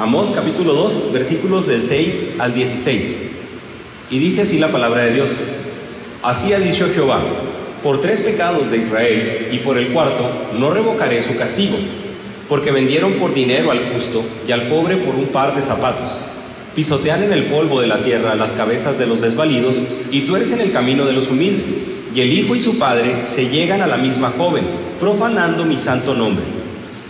Amós capítulo 2, versículos del 6 al 16. Y dice así la palabra de Dios. Así ha dicho Jehová, por tres pecados de Israel y por el cuarto no revocaré su castigo, porque vendieron por dinero al justo y al pobre por un par de zapatos. Pisotean en el polvo de la tierra las cabezas de los desvalidos y tuercen el camino de los humildes. Y el hijo y su padre se llegan a la misma joven, profanando mi santo nombre.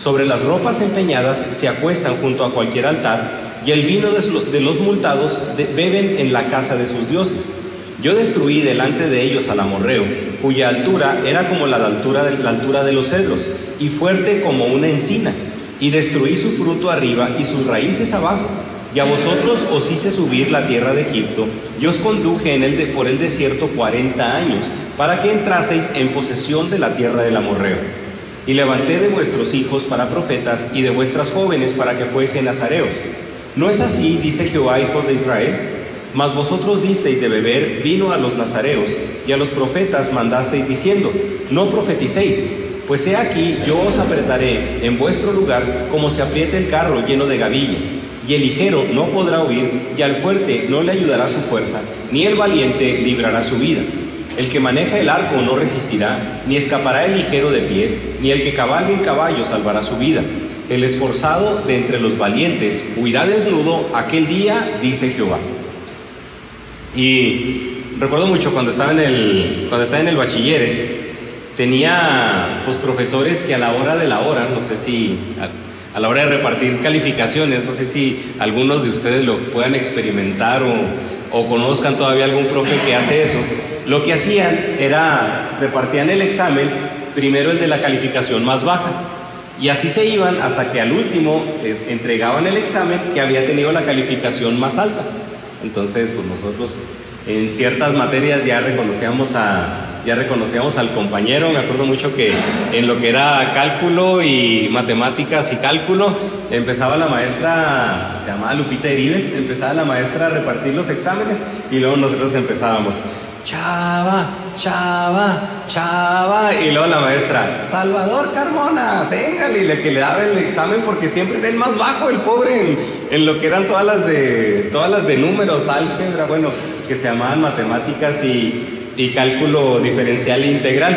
Sobre las ropas empeñadas se acuestan junto a cualquier altar, y el vino de los multados beben en la casa de sus dioses. Yo destruí delante de ellos al amorreo, cuya altura era como la altura de, la altura de los cedros, y fuerte como una encina, y destruí su fruto arriba y sus raíces abajo. Y a vosotros os hice subir la tierra de Egipto, y os conduje por el desierto cuarenta años, para que entraseis en posesión de la tierra del amorreo. Y levanté de vuestros hijos para profetas y de vuestras jóvenes para que fuesen nazareos. ¿No es así, dice Jehová, hijos de Israel? Mas vosotros disteis de beber vino a los nazareos y a los profetas mandasteis diciendo, no profeticéis, pues he aquí yo os apretaré en vuestro lugar como se aprieta el carro lleno de gavillas, y el ligero no podrá huir, y al fuerte no le ayudará su fuerza, ni el valiente librará su vida. El que maneja el arco no resistirá, ni escapará el ligero de pies, ni el que cabalga en caballo salvará su vida. El esforzado de entre los valientes huirá desnudo aquel día, dice Jehová. Y recuerdo mucho cuando estaba en el, cuando estaba en el bachilleres, tenía pues profesores que a la hora de la hora, no sé si a, la hora de repartir calificaciones, no sé si algunos de ustedes lo puedan experimentar o, o conozcan todavía algún profe que hace eso lo que hacían era repartían el examen, primero el de la calificación más baja, y así se iban hasta que al último eh, entregaban el examen que había tenido la calificación más alta. Entonces, pues nosotros en ciertas materias ya reconocíamos a ya reconocíamos al compañero, me acuerdo mucho que en lo que era cálculo y matemáticas y cálculo, empezaba la maestra, se llamaba Lupita Heribes, empezaba la maestra a repartir los exámenes y luego nosotros empezábamos, Chava, Chava, Chava. Y luego la maestra, Salvador Carmona, téngale, y le que le daba el examen porque siempre era el más bajo, el pobre, en, lo que eran todas las de todas las de números, álgebra, bueno, que se llamaban matemáticas y, y cálculo diferencial e integral.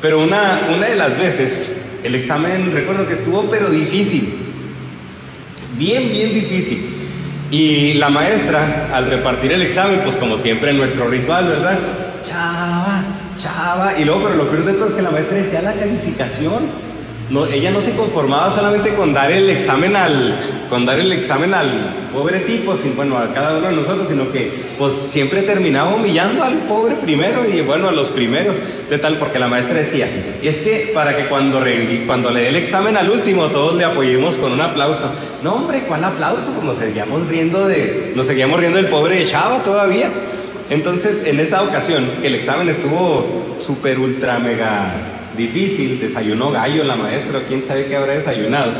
Pero una, una de las veces, el examen, recuerdo que estuvo, pero difícil. Bien, bien difícil. Y la maestra, al repartir el examen, pues como siempre nuestro ritual, ¿verdad? Chava, chava. Y luego, pero lo peor de todo es que la maestra decía la calificación. No, ella no se conformaba solamente con dar el examen al, con dar el examen al pobre tipo, sin, bueno, a cada uno de nosotros, sino que pues siempre terminaba humillando al pobre primero y bueno, a los primeros, de tal, porque la maestra decía, es que para que cuando, cuando le dé el examen al último todos le apoyemos con un aplauso. No, hombre, ¿cuál aplauso? Pues nos seguíamos riendo de, nos seguíamos riendo del pobre Chava todavía. Entonces, en esa ocasión, el examen estuvo súper, ultra, mega difícil, desayunó gallo la maestra, quién sabe qué habrá desayunado.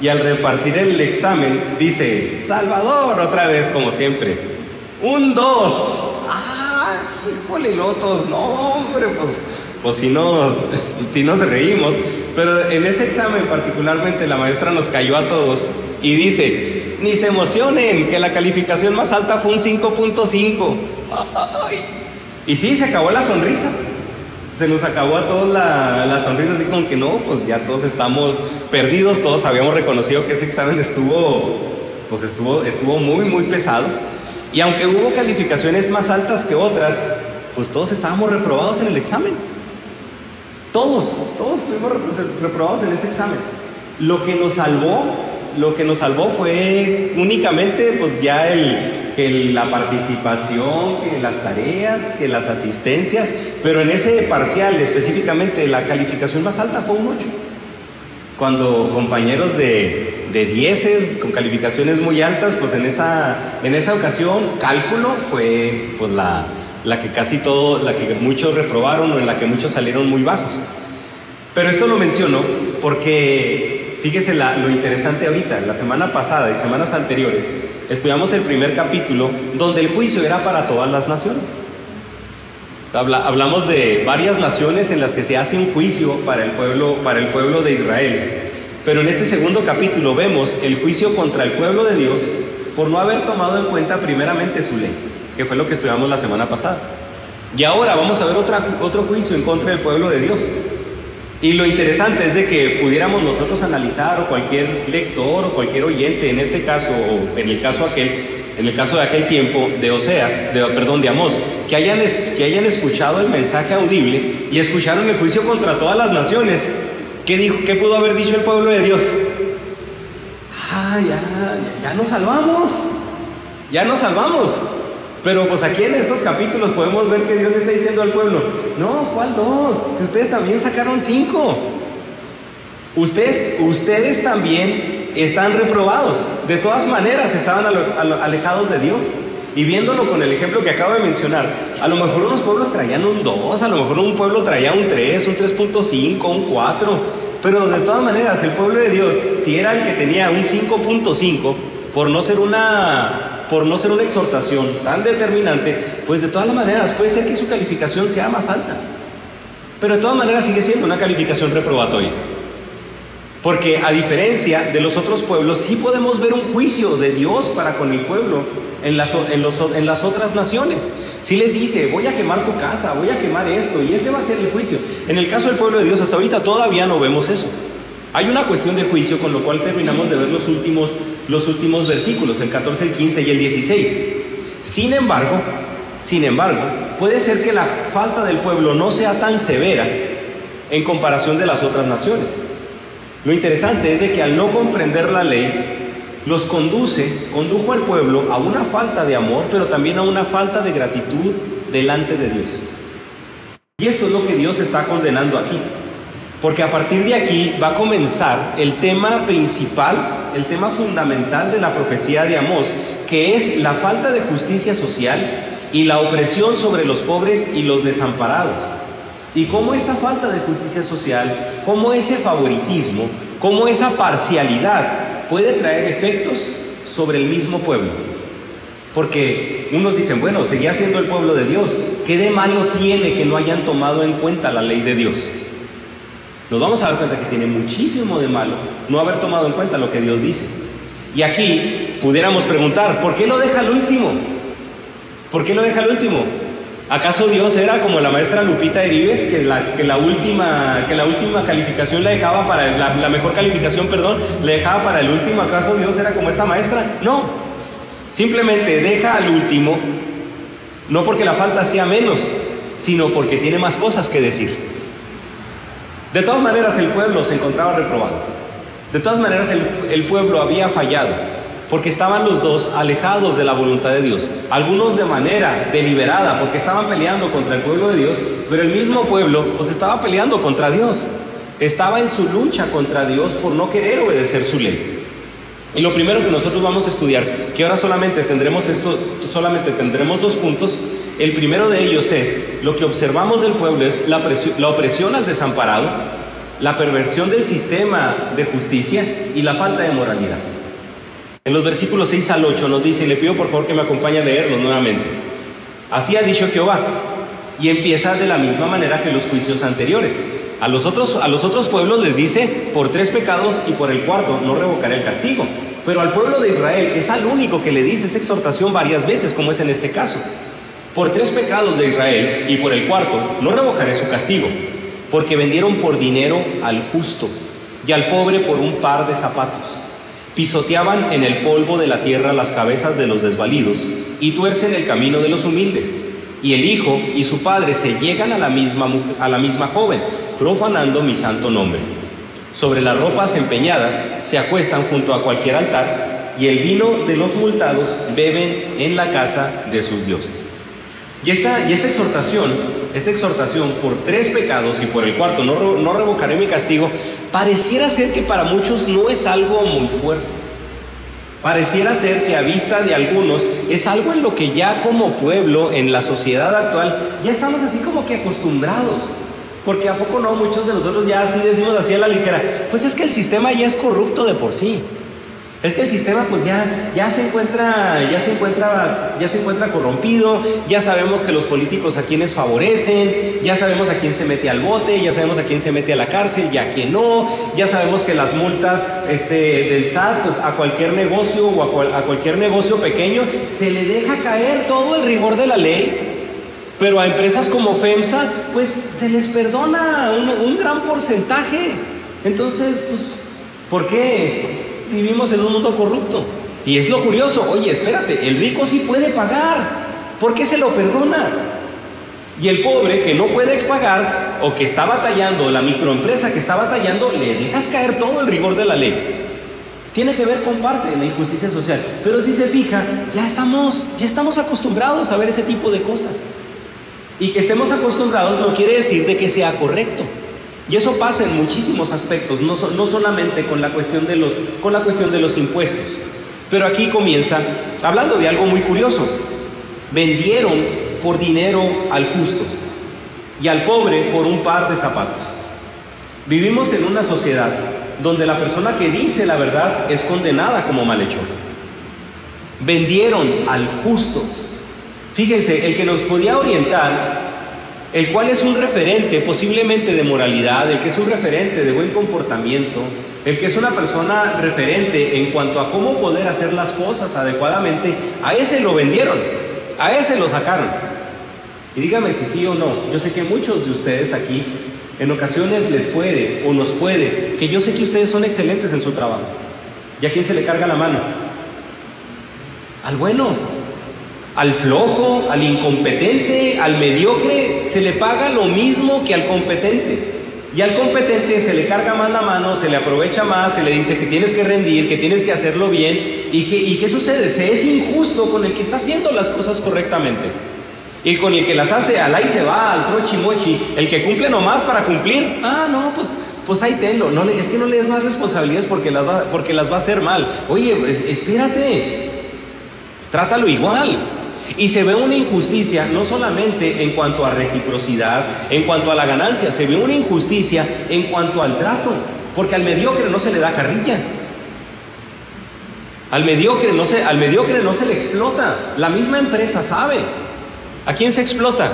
Y al repartir el examen, dice, Salvador, otra vez, como siempre, un dos. ¡Ah! Híjole, lotos, no, hombre, pues, pues si nos, si nos reímos. Pero en ese examen particularmente la maestra nos cayó a todos y dice, ni se emocionen, que la calificación más alta fue un 5.5. Y sí, se acabó la sonrisa. Se nos acabó a todos la, la, sonrisa, así como que no, pues ya todos estamos perdidos, todos habíamos reconocido que ese examen estuvo, pues estuvo, estuvo muy, muy pesado. Y aunque hubo calificaciones más altas que otras, pues todos estábamos reprobados en el examen. Todos, todos estuvimos reprobados en ese examen. Lo que nos salvó lo que nos salvó fue únicamente pues ya el, que la participación, que las tareas, que las asistencias, pero en ese parcial específicamente la calificación más alta fue un 8. Cuando compañeros de, de dieces con calificaciones muy altas, pues en esa, en esa ocasión cálculo fue pues la, la que casi todo, la que muchos reprobaron o en la que muchos salieron muy bajos. Pero esto lo menciono porque Fíjese lo interesante ahorita, la semana pasada y semanas anteriores, estudiamos el primer capítulo donde el juicio era para todas las naciones. Hablamos de varias naciones en las que se hace un juicio para el pueblo, para el pueblo de Israel. Pero en este segundo capítulo vemos el juicio contra el pueblo de Dios por no haber tomado en cuenta primeramente su ley, que fue lo que estudiamos la semana pasada. Y ahora vamos a ver otra, otro juicio en contra del pueblo de Dios. Y lo interesante es de que pudiéramos nosotros analizar, o cualquier lector, o cualquier oyente, en este caso, o en el caso aquel, en el caso de aquel tiempo de Oseas, de, perdón, de Amós, que hayan, que hayan escuchado el mensaje audible y escucharon el juicio contra todas las naciones. ¿Qué, dijo, qué pudo haber dicho el pueblo de Dios? Ah, ya, ya nos salvamos, ya nos salvamos. Pero pues aquí en estos capítulos podemos ver que Dios le está diciendo al pueblo, no, ¿cuál dos? Si ustedes también sacaron cinco. Ustedes, ustedes también están reprobados. De todas maneras estaban alejados de Dios. Y viéndolo con el ejemplo que acabo de mencionar, a lo mejor unos pueblos traían un 2, a lo mejor un pueblo traía un 3, un 3.5, un 4, pero de todas maneras el pueblo de Dios, si era el que tenía un 5.5, por no ser una por no ser una exhortación tan determinante, pues de todas maneras puede ser que su calificación sea más alta. Pero de todas maneras sigue siendo una calificación reprobatoria. Porque a diferencia de los otros pueblos, sí podemos ver un juicio de Dios para con el pueblo en las, otras naciones. Si les dice, voy a quemar tu casa, voy a quemar esto, y este va a ser el juicio. En el caso del pueblo de Dios, hasta ahorita todavía no vemos eso. Hay una cuestión de juicio, con lo cual terminamos de ver los últimos los últimos versículos, el 14, el 15 y el 16. Sin embargo, sin embargo, puede ser que la falta del pueblo no sea tan severa en comparación de las otras naciones. Lo interesante es de que al no comprender la ley, los conduce, condujo al pueblo a una falta de amor, pero también a una falta de gratitud delante de Dios. Y esto es lo que Dios está condenando aquí. Porque a partir de aquí va a comenzar el tema principal, el tema fundamental de la profecía de Amós, que es la falta de justicia social y la opresión sobre los pobres y los desamparados. Y cómo esta falta de justicia social, cómo ese favoritismo, cómo esa parcialidad puede traer efectos sobre el mismo pueblo. Porque unos dicen, bueno, seguía siendo el pueblo de Dios, ¿qué de malo tiene que no hayan tomado en cuenta la ley de Dios? nos vamos a dar cuenta que tiene muchísimo de malo no haber tomado en cuenta lo que Dios dice. Y aquí pudiéramos preguntar, ¿por qué lo deja al último? ¿Por qué lo deja al último? ¿Acaso Dios era como la maestra Lupita Erives, que la, que la, última, que la última calificación la dejaba para, la, la mejor calificación, perdón, le dejaba para el último? ¿Acaso Dios era como esta maestra? No. Simplemente deja al último, no porque la falta sea menos, sino porque tiene más cosas que decir. De todas maneras el pueblo se encontraba reprobado. De todas maneras el, pueblo había fallado porque estaban los dos alejados de la voluntad de Dios. Algunos de manera deliberada porque estaban peleando contra el pueblo de Dios, pero el mismo pueblo pues estaba peleando contra Dios. Estaba en su lucha contra Dios por no querer obedecer su ley. Y lo primero que nosotros vamos a estudiar, que ahora solamente tendremos esto, solamente tendremos dos puntos, el primero de ellos es, lo que observamos del pueblo es la, la opresión al desamparado, la perversión del sistema de justicia y la falta de moralidad. En los versículos 6 al 8 nos dice, y le pido por favor que me acompañe a leerlo nuevamente. Así ha dicho Jehová, y empieza de la misma manera que los juicios anteriores. A los otros, a los otros pueblos les dice, por tres pecados y por el cuarto no revocaré el castigo. Pero al pueblo de Israel es al único que le dice esa exhortación varias veces, como es en este caso. Por tres pecados de Israel y por el cuarto no revocaré su castigo, porque vendieron por dinero al justo y al pobre por un par de zapatos. Pisoteaban en el polvo de la tierra las cabezas de los desvalidos y tuercen el camino de los humildes. Y el hijo y su padre se llegan a la misma, a la misma joven, profanando mi santo nombre. Sobre las ropas empeñadas se acuestan junto a cualquier altar y el vino de los multados beben en la casa de sus dioses. Y esta, exhortación, esta exhortación por tres pecados y por el cuarto no, no revocaré mi castigo, pareciera ser que para muchos no es algo muy fuerte. Pareciera ser que a vista de algunos es algo en lo que ya como pueblo, en la sociedad actual, ya estamos así como que acostumbrados. Porque a poco no, muchos de nosotros ya así decimos así a la ligera, pues es que el sistema ya es corrupto de por sí. Es que el sistema pues ya, ya se encuentra, ya se encuentra, ya se encuentra corrompido, ya sabemos que los políticos a quienes favorecen, ya sabemos a quién se mete al bote, ya sabemos a quién se mete a la cárcel y a quién no, ya sabemos que las multas este, del SAT, pues a cualquier negocio o a, cualquier negocio pequeño se le deja caer todo el rigor de la ley. Pero a empresas como FEMSA, pues se les perdona un, un gran porcentaje. Entonces, pues, ¿por qué? Vivimos en un mundo corrupto. Y es lo curioso, oye, espérate, el rico sí puede pagar, ¿por qué se lo perdonas? Y el pobre que no puede pagar o que está batallando, la microempresa que está batallando, le dejas caer todo el rigor de la ley. Tiene que ver con parte de la injusticia social. Pero si se fija, ya estamos, ya estamos acostumbrados a ver ese tipo de cosas. Y que estemos acostumbrados no quiere decir de que sea correcto. Y eso pasa en muchísimos aspectos, no, no solamente con la, cuestión de los, con la cuestión de los impuestos. Pero aquí comienza hablando de algo muy curioso. Vendieron por dinero al justo y al pobre por un par de zapatos. Vivimos en una sociedad donde la persona que dice la verdad es condenada como malhechor. Vendieron al justo. Fíjense, el que nos podía orientar el cual es un referente posiblemente de moralidad, el que es un referente de buen comportamiento, el que es una persona referente en cuanto a cómo poder hacer las cosas adecuadamente, a ese lo vendieron, a ese lo sacaron. Y dígame si sí o no, yo sé que muchos de ustedes aquí en ocasiones les puede o nos puede, que yo sé que ustedes son excelentes en su trabajo. ¿Y a quién se le carga la mano? Al bueno, al flojo, al incompetente, al mediocre, se le paga lo mismo que al competente. Y al competente se le carga más la mano, se le aprovecha más, se le dice que tienes que rendir, que tienes que hacerlo bien. ¿Y, que, y qué sucede? Se es injusto con el que está haciendo las cosas correctamente. Y con el que las hace, al ahí se va, al trochimochi. El que cumple nomás para cumplir. Ah, no, pues, pues ahí tenlo. No, es que no le des más responsabilidades porque las va, porque las va a hacer mal. Oye, pues, espérate. Trátalo igual. Y se ve una injusticia no solamente en cuanto a reciprocidad, en cuanto a la ganancia, se ve una injusticia en cuanto al trato, porque al mediocre no se le da carrilla. Al mediocre no se, al mediocre no se le explota. La misma empresa sabe. ¿A quién se explota?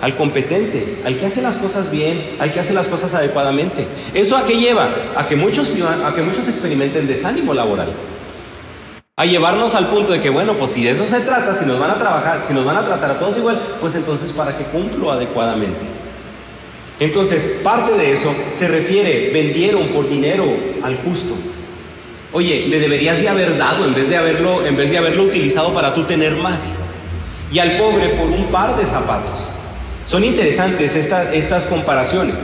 Al competente, al que hace las cosas bien, al que hace las cosas adecuadamente. ¿Eso a qué lleva? A que muchos, a que muchos experimenten desánimo laboral a llevarnos al punto de que, bueno, pues si de eso se trata, si nos van a trabajar, si nos van a tratar a todos igual, pues entonces para que cumplo adecuadamente. Entonces, parte de eso se refiere, vendieron por dinero al justo. Oye, le deberías de haber dado en vez de haberlo, en vez de haberlo utilizado para tú tener más. Y al pobre por un par de zapatos. Son interesantes estas comparaciones,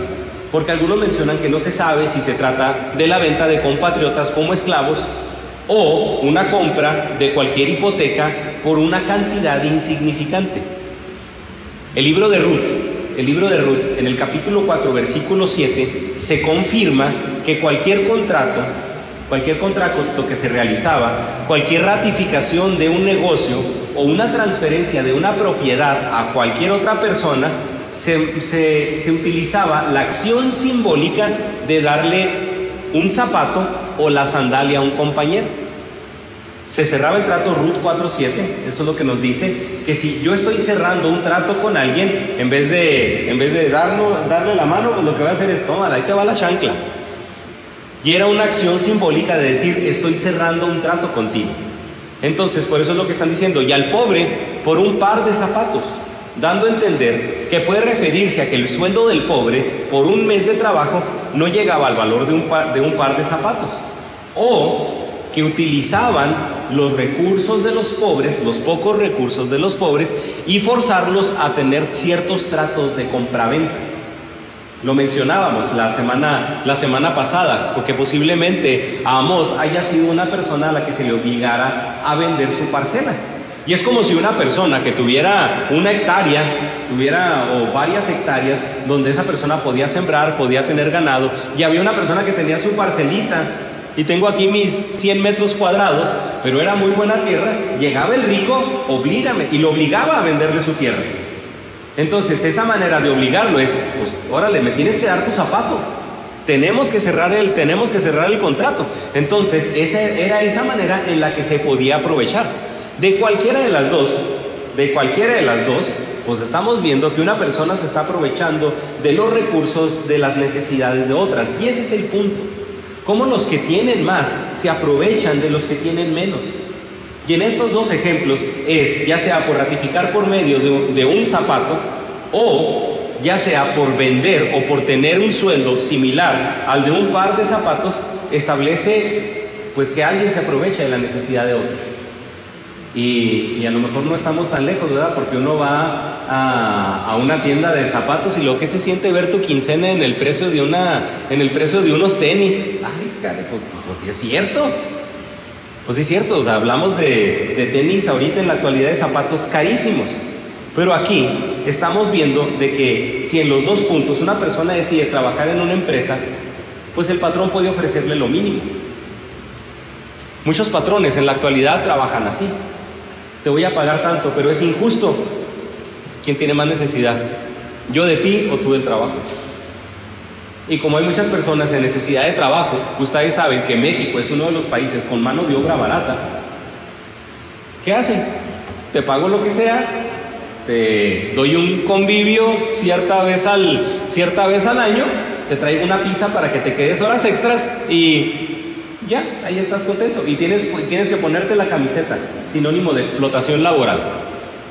porque algunos mencionan que no se sabe si se trata de la venta de compatriotas como esclavos o una compra de cualquier hipoteca por una cantidad insignificante. El libro de Ruth, el libro de Ruth, en el capítulo 4, versículo 7, se confirma que cualquier contrato, cualquier contrato que se realizaba, cualquier ratificación de un negocio o una transferencia de una propiedad a cualquier otra persona, se, se utilizaba la acción simbólica de darle un zapato o la sandalia a un compañero. Se cerraba el trato Ruth 4.7, eso es lo que nos dice, que si yo estoy cerrando un trato con alguien, en vez de, en vez de darle la mano, pues lo que voy a hacer es, toma, ahí te va la chancla. Y era una acción simbólica de decir, estoy cerrando un trato contigo. Entonces, por eso es lo que están diciendo, y al pobre por un par de zapatos, dando a entender que puede referirse a que el sueldo del pobre por un mes de trabajo no llegaba al valor de un par de, zapatos. O que utilizaban los recursos de los pobres, los pocos recursos de los pobres, y forzarlos a tener ciertos tratos de compraventa. Lo mencionábamos la semana, la semana pasada, porque posiblemente Amos haya sido una persona a la que se le obligara a vender su parcela. Y es como si una persona que tuviera una hectárea, tuviera o varias hectáreas, donde esa persona podía sembrar, podía tener ganado, y había una persona que tenía su parcelita, y tengo aquí mis 100 metros cuadrados, pero era muy buena tierra, llegaba el rico, oblígame, y lo obligaba a venderle su tierra. Entonces, esa manera de obligarlo es, pues, órale, me tienes que dar tu zapato. Tenemos que cerrar el, tenemos que cerrar el contrato. Entonces, esa era esa manera en la que se podía aprovechar. De cualquiera de las dos, de cualquiera de las dos, pues estamos viendo que una persona se está aprovechando de los recursos, de las necesidades de otras. Y ese es el punto. Cómo los que tienen más se aprovechan de los que tienen menos. Y en estos dos ejemplos es, ya sea por ratificar por medio de, un zapato o ya sea por vender o por tener un sueldo similar al de un par de zapatos, establece pues que alguien se aprovecha de la necesidad de otro. Y, a lo mejor no estamos tan lejos, ¿verdad? Porque uno va a, una tienda de zapatos y lo que se siente ver tu quincena en el precio de una, en el precio de unos tenis. Ay, cara, pues, pues sí es cierto. Pues sí es cierto, o sea, hablamos de, de tenis ahorita en la actualidad de zapatos carísimos. Pero aquí estamos viendo de que si en los dos puntos una persona decide trabajar en una empresa, pues el patrón puede ofrecerle lo mínimo. Muchos patrones en la actualidad trabajan así. Te voy a pagar tanto, pero es injusto. ¿Quién tiene más necesidad? ¿Yo de ti o tú del trabajo? Y como hay muchas personas en necesidad de trabajo, ustedes saben que México es uno de los países con mano de obra barata. ¿Qué hacen? Te pago lo que sea, te doy un convivio cierta vez al, cierta vez al año, te traigo una pizza para que te quedes horas extras y ya, ahí estás contento. Y tienes, tienes que ponerte la camiseta, sinónimo de explotación laboral.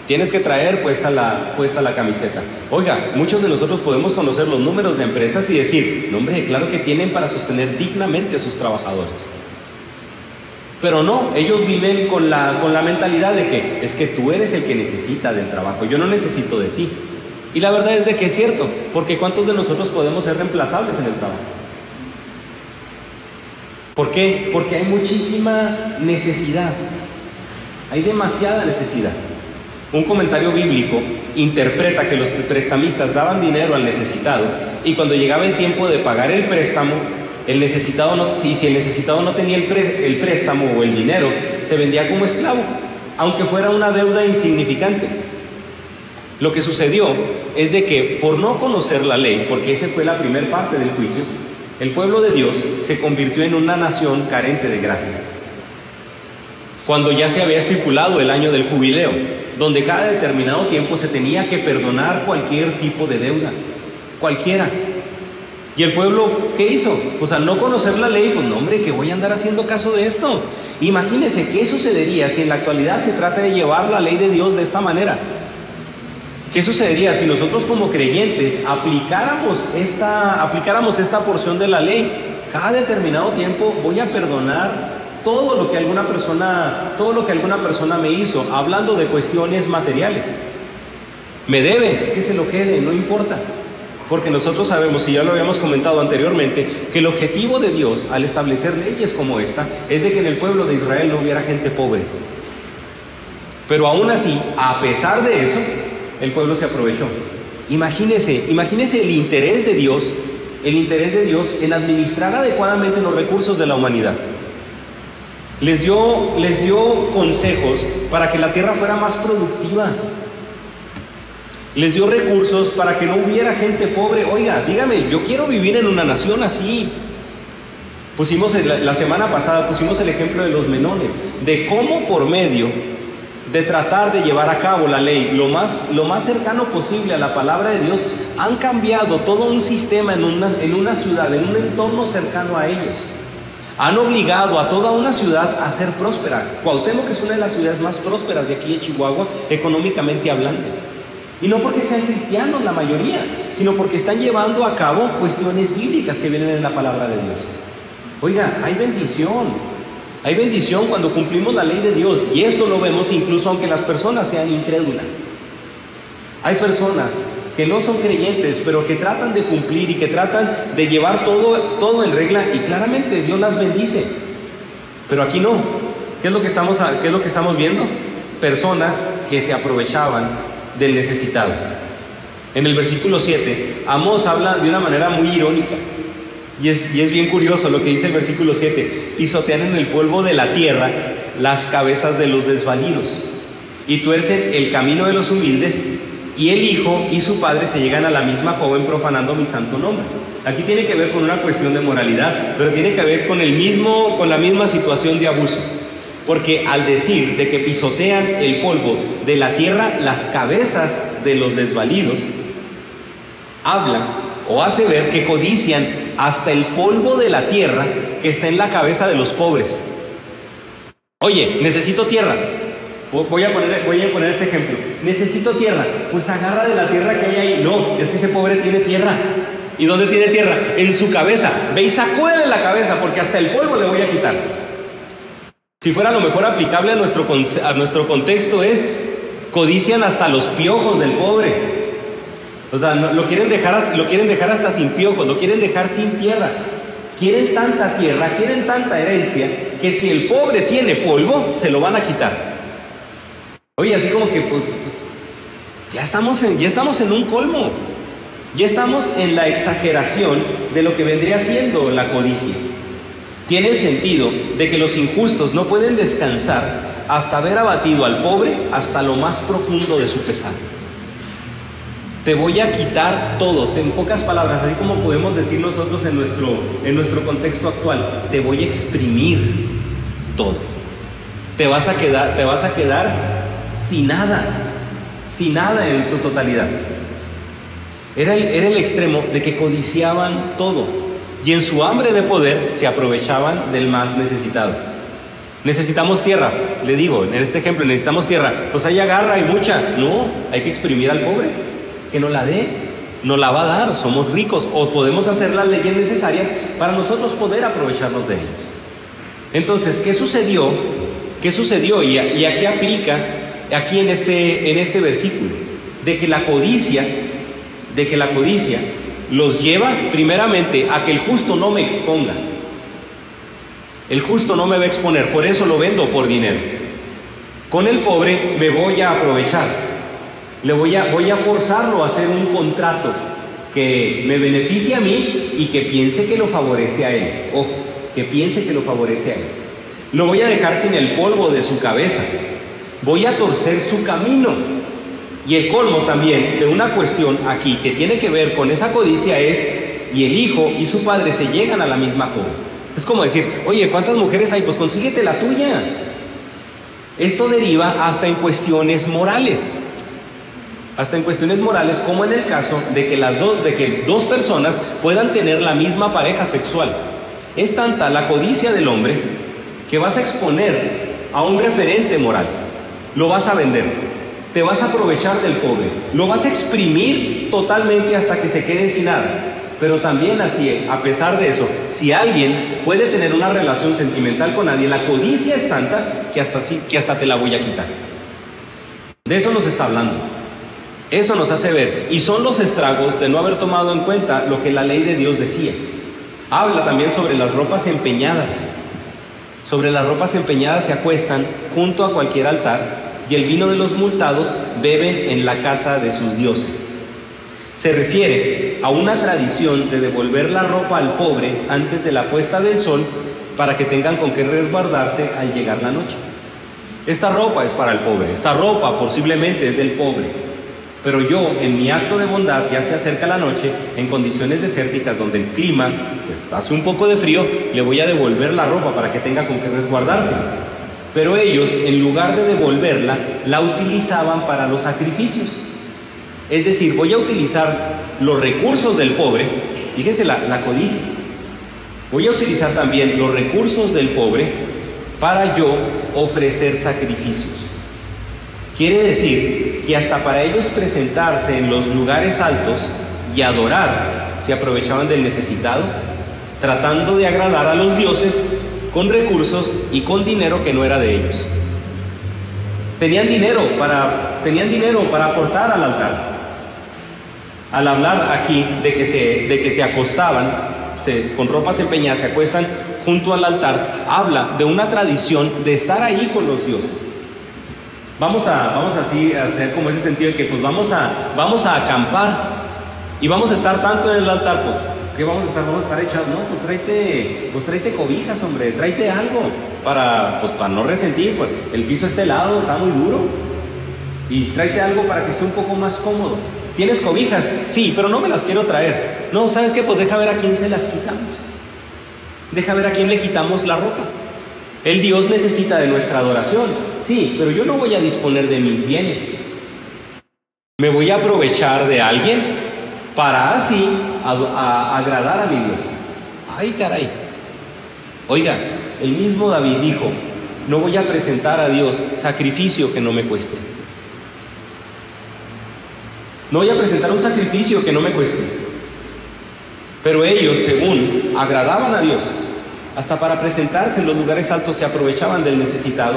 Tienes que traer puesta la, puesta la camiseta. Oiga, muchos de nosotros podemos conocer los números de empresas y decir, no hombre, claro que tienen para sostener dignamente a sus trabajadores. Pero no, ellos viven con la, con la mentalidad de que es que tú eres el que necesita del trabajo, yo no necesito de ti. Y la verdad es de que es cierto, porque ¿cuántos de nosotros podemos ser reemplazables en el trabajo? ¿Por qué? Porque hay muchísima necesidad, hay demasiada necesidad. Un comentario bíblico interpreta que los prestamistas daban dinero al necesitado y cuando llegaba el tiempo de pagar el préstamo, el necesitado no, si, el necesitado no tenía el, el préstamo o el dinero, se vendía como esclavo, aunque fuera una deuda insignificante. Lo que sucedió es de que por no conocer la ley, porque esa fue la primera parte del juicio, el pueblo de Dios se convirtió en una nación carente de gracia. Cuando ya se había estipulado el año del jubileo, donde cada determinado tiempo se tenía que perdonar cualquier tipo de deuda, cualquiera. ¿Y el pueblo qué hizo? Pues al no conocer la ley, pues no, hombre, que voy a andar haciendo caso de esto. Imagínense qué sucedería si en la actualidad se trata de llevar la ley de Dios de esta manera. ¿Qué sucedería si nosotros como creyentes aplicáramos esta, aplicáramos esta porción de la ley? Cada determinado tiempo voy a perdonar todo lo que alguna persona, todo lo que alguna persona me hizo, hablando de cuestiones materiales. Me debe, que se lo quede, no importa. Porque nosotros sabemos, y ya lo habíamos comentado anteriormente, que el objetivo de Dios al establecer leyes como esta es de que en el pueblo de Israel no hubiera gente pobre. Pero aún así, a pesar de eso, el pueblo se aprovechó. Imagínese, imagínese el interés de Dios, el interés de Dios en administrar adecuadamente los recursos de la humanidad. Les dio, les dio consejos para que la tierra fuera más productiva, les dio recursos para que no hubiera gente pobre. Oiga, dígame, yo quiero vivir en una nación así. Pusimos la semana pasada, pusimos el ejemplo de los menones, de cómo por medio de tratar de llevar a cabo la ley lo más, lo más cercano posible a la palabra de Dios, han cambiado todo un sistema en una, en una ciudad, en un entorno cercano a ellos. Han obligado a toda una ciudad a ser próspera. Cuauhtémoc es una de las ciudades más prósperas de aquí de Chihuahua, económicamente hablando. Y no porque sean cristianos la mayoría, sino porque están llevando a cabo cuestiones bíblicas que vienen en la palabra de Dios. Oiga, hay bendición. Hay bendición cuando cumplimos la ley de Dios. Y esto lo vemos incluso aunque las personas sean incrédulas. Hay personas que no son creyentes, pero que tratan de cumplir y que tratan de llevar todo, todo en regla y claramente Dios las bendice. Pero aquí no. ¿Qué es lo que estamos, qué es lo que estamos viendo? Personas que se aprovechaban del necesitado. En el versículo 7, Amós habla de una manera muy irónica. Y es, bien curioso lo que dice el versículo 7. Pisotean en el polvo de la tierra las cabezas de los desvalidos y tuercen el camino de los humildes y el hijo y su padre se llegan a la misma joven profanando mi santo nombre. Aquí tiene que ver con una cuestión de moralidad, pero tiene que ver con el mismo, con la misma situación de abuso. Porque al decir de que pisotean el polvo de la tierra, las cabezas de los desvalidos, habla o hace ver que codician hasta el polvo de la tierra que está en la cabeza de los pobres. Oye, necesito tierra. Voy a, poner, voy a poner este ejemplo. Necesito tierra. Pues agarra de la tierra que hay ahí. No, es que ese pobre tiene tierra. ¿Y dónde tiene tierra? En su cabeza. Ve y sacúdele la cabeza porque hasta el polvo le voy a quitar. Si fuera lo mejor aplicable a nuestro, a nuestro contexto es codician hasta los piojos del pobre. O sea, lo, quieren dejar, lo quieren dejar hasta sin piojos, lo quieren dejar sin tierra. Quieren tanta tierra, quieren tanta herencia, que si el pobre tiene polvo, se lo van a quitar. Oye, así como que pues, pues, ya, estamos en, ya estamos en un colmo. Ya estamos en la exageración de lo que vendría siendo la codicia. Tiene el sentido de que los injustos no pueden descansar hasta haber abatido al pobre hasta lo más profundo de su pesar. Te voy a quitar todo, en pocas palabras, así como podemos decir nosotros en nuestro, en nuestro contexto actual, te voy a exprimir todo. Te vas a quedar, te vas a quedar sin nada, sin nada en su totalidad. Era el, era el extremo de que codiciaban todo y en su hambre de poder se aprovechaban del más necesitado. Necesitamos tierra, le digo, en este ejemplo necesitamos tierra. Pues hay agarra, y mucha. No, hay que exprimir al pobre, no la dé, no la va a dar, somos ricos o podemos hacer las leyes necesarias para nosotros poder aprovecharnos de ellos. Entonces, ¿qué sucedió? ¿Qué sucedió? Y y a qué aplica aquí en este, en este versículo? De que la codicia de que la codicia los lleva primeramente a que el justo no me exponga. El justo no me va a exponer, por eso lo vendo por dinero. Con el pobre me voy a aprovechar. Le voy a, voy a forzarlo a hacer un contrato que me beneficie a mí y que piense que lo favorece a él. Ojo, que piense que lo favorece a él. Lo voy a dejar sin el polvo de su cabeza. Voy a torcer su camino y el colmo también de una cuestión aquí que tiene que ver con esa codicia es, y el hijo y su padre se llegan a la misma joven. Es como decir, oye, ¿cuántas mujeres hay? Pues consíguete la tuya. Esto deriva hasta en cuestiones morales. Hasta en cuestiones morales, como en el caso de que las dos, de que dos personas puedan tener la misma pareja sexual. Es tanta la codicia del hombre que vas a exponer a un referente moral. Lo vas a vender te vas a aprovechar del pobre, lo vas a exprimir totalmente hasta que se quede sin nada. Pero también así, a pesar de eso, si alguien puede tener una relación sentimental con nadie, la codicia es tanta que hasta, sí, que hasta te la voy a quitar. De eso nos está hablando. Eso nos hace ver. Y son los estragos de no haber tomado en cuenta lo que la ley de Dios decía. Habla también sobre las ropas empeñadas. Sobre las ropas empeñadas se acuestan junto a cualquier altar y el vino de los multados beben en la casa de sus dioses. Se refiere a una tradición de devolver la ropa al pobre antes de la puesta del sol para que tengan con qué resguardarse al llegar la noche. Esta ropa es para el pobre, esta ropa posiblemente es del pobre, pero yo en mi acto de bondad ya se acerca la noche en condiciones desérticas donde el clima pues, hace un poco de frío, le voy a devolver la ropa para que tenga con qué resguardarse. Pero ellos, en lugar de devolverla, la utilizaban para los sacrificios. Es decir, voy a utilizar los recursos del pobre, fíjense la, la codicia, voy a utilizar también los recursos del pobre para yo ofrecer sacrificios. Quiere decir que hasta para ellos presentarse en los lugares altos y adorar se aprovechaban del necesitado, tratando de agradar a los dioses con recursos y con dinero que no era de ellos. Tenían dinero para, tenían dinero para aportar al altar. Al hablar aquí de que se, de que se acostaban con ropas empeñadas, se acuestan junto al altar, habla de una tradición de estar ahí con los dioses. Vamos a, vamos así a hacer como ese sentido de que pues vamos a, vamos a acampar y vamos a estar tanto en el altar, pues ¿Qué vamos a estar? Vamos a estar echados. No, pues tráete, pues tráete cobijas, hombre, tráete algo para, pues para no resentir, pues el piso está helado, está muy duro. Y tráete algo para que esté un poco más cómodo. ¿Tienes cobijas? Sí, pero no me las quiero traer. No, ¿sabes qué? Pues deja ver a quién se las quitamos. Deja ver a quién le quitamos la ropa. El Dios necesita de nuestra adoración, sí, pero yo no voy a disponer de mis bienes. Me voy a aprovechar de alguien para así agradar a mi Dios. Ay, caray. Oiga, el mismo David dijo, no voy a presentar a Dios sacrificio que no me cueste. No voy a presentar un sacrificio que no me cueste. Pero ellos, según agradaban a Dios, hasta para presentarse en los lugares altos se aprovechaban del necesitado,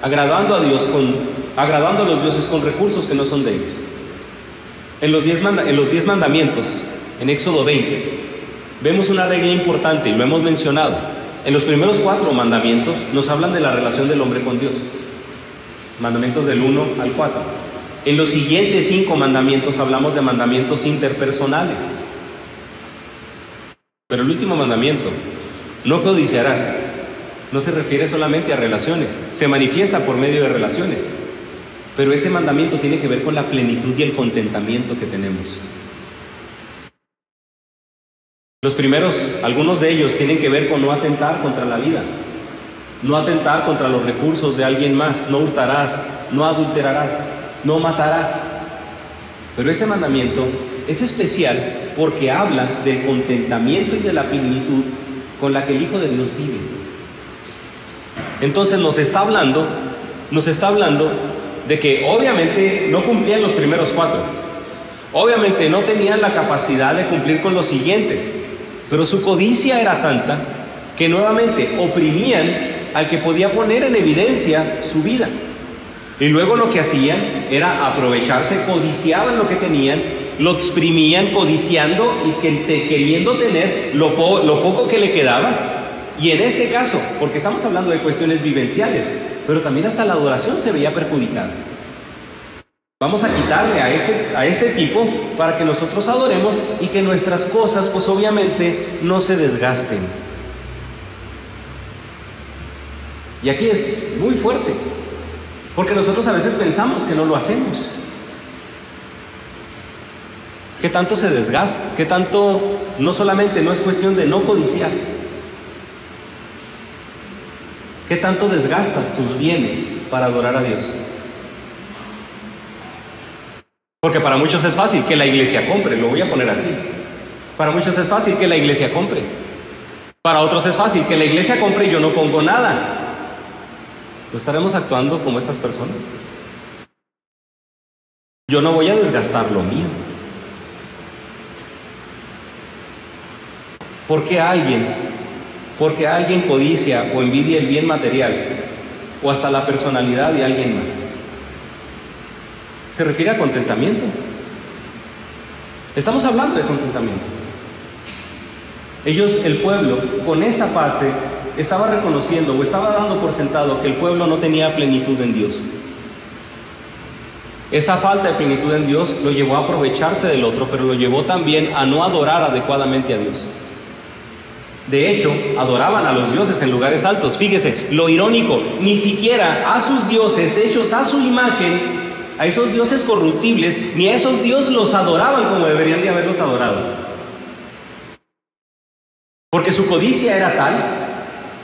agradando a Dios con, agradando a los dioses con recursos que no son de ellos. En los diez, en los diez mandamientos, en Éxodo 20, vemos una regla importante y lo hemos mencionado. En los primeros cuatro mandamientos nos hablan de la relación del hombre con Dios. Mandamientos del 1 al 4. En los siguientes cinco mandamientos hablamos de mandamientos interpersonales. Pero el último mandamiento no codiciarás. No se refiere solamente a relaciones, se manifiesta por medio de relaciones. Pero ese mandamiento tiene que ver con la plenitud y el contentamiento que tenemos. Los primeros, algunos de ellos, tienen que ver con no atentar contra la vida, no atentar contra los recursos de alguien más, no hurtarás, no adulterarás, no matarás. Pero este mandamiento es especial porque habla del contentamiento y de la plenitud con la que el Hijo de Dios vive. Entonces nos está hablando, nos está hablando de que obviamente no cumplían los primeros cuatro. Obviamente no tenían la capacidad de cumplir con los siguientes, pero su codicia era tanta que nuevamente oprimían al que podía poner en evidencia su vida. Y luego lo que hacían era aprovecharse, codiciaban lo que tenían lo exprimían codiciando y queriendo tener lo, lo poco que le quedaba. Y en este caso, porque estamos hablando de cuestiones vivenciales, pero también hasta la adoración se veía perjudicada. Vamos a quitarle a este, a este tipo para que nosotros adoremos y que nuestras cosas, pues obviamente, no se desgasten. Y aquí es muy fuerte, porque nosotros a veces pensamos que no lo hacemos. ¿Qué tanto se desgasta? ¿Qué tanto no solamente no es cuestión de no codiciar? ¿Qué tanto desgastas tus bienes para adorar a Dios? Porque para muchos es fácil que la iglesia compre, lo voy a poner así. Para muchos es fácil que la iglesia compre. Para otros es fácil que la iglesia compre y yo no pongo nada. ¿Lo estaremos actuando como estas personas? Yo no voy a desgastar lo mío. Porque alguien, porque alguien codicia o envidia el bien material o hasta la personalidad de alguien más. Se refiere a contentamiento. Estamos hablando de contentamiento. Ellos, el pueblo, con esta parte, estaba reconociendo o estaba dando por sentado que el pueblo no tenía plenitud en Dios. Esa falta de plenitud en Dios lo llevó a aprovecharse del otro, pero lo llevó también a no adorar adecuadamente a Dios. De hecho, adoraban a los dioses en lugares altos. Fíjese, lo irónico, ni siquiera a sus dioses hechos a su imagen, a esos dioses corruptibles, ni a esos dioses los adoraban como deberían de haberlos adorado. Porque su codicia era tal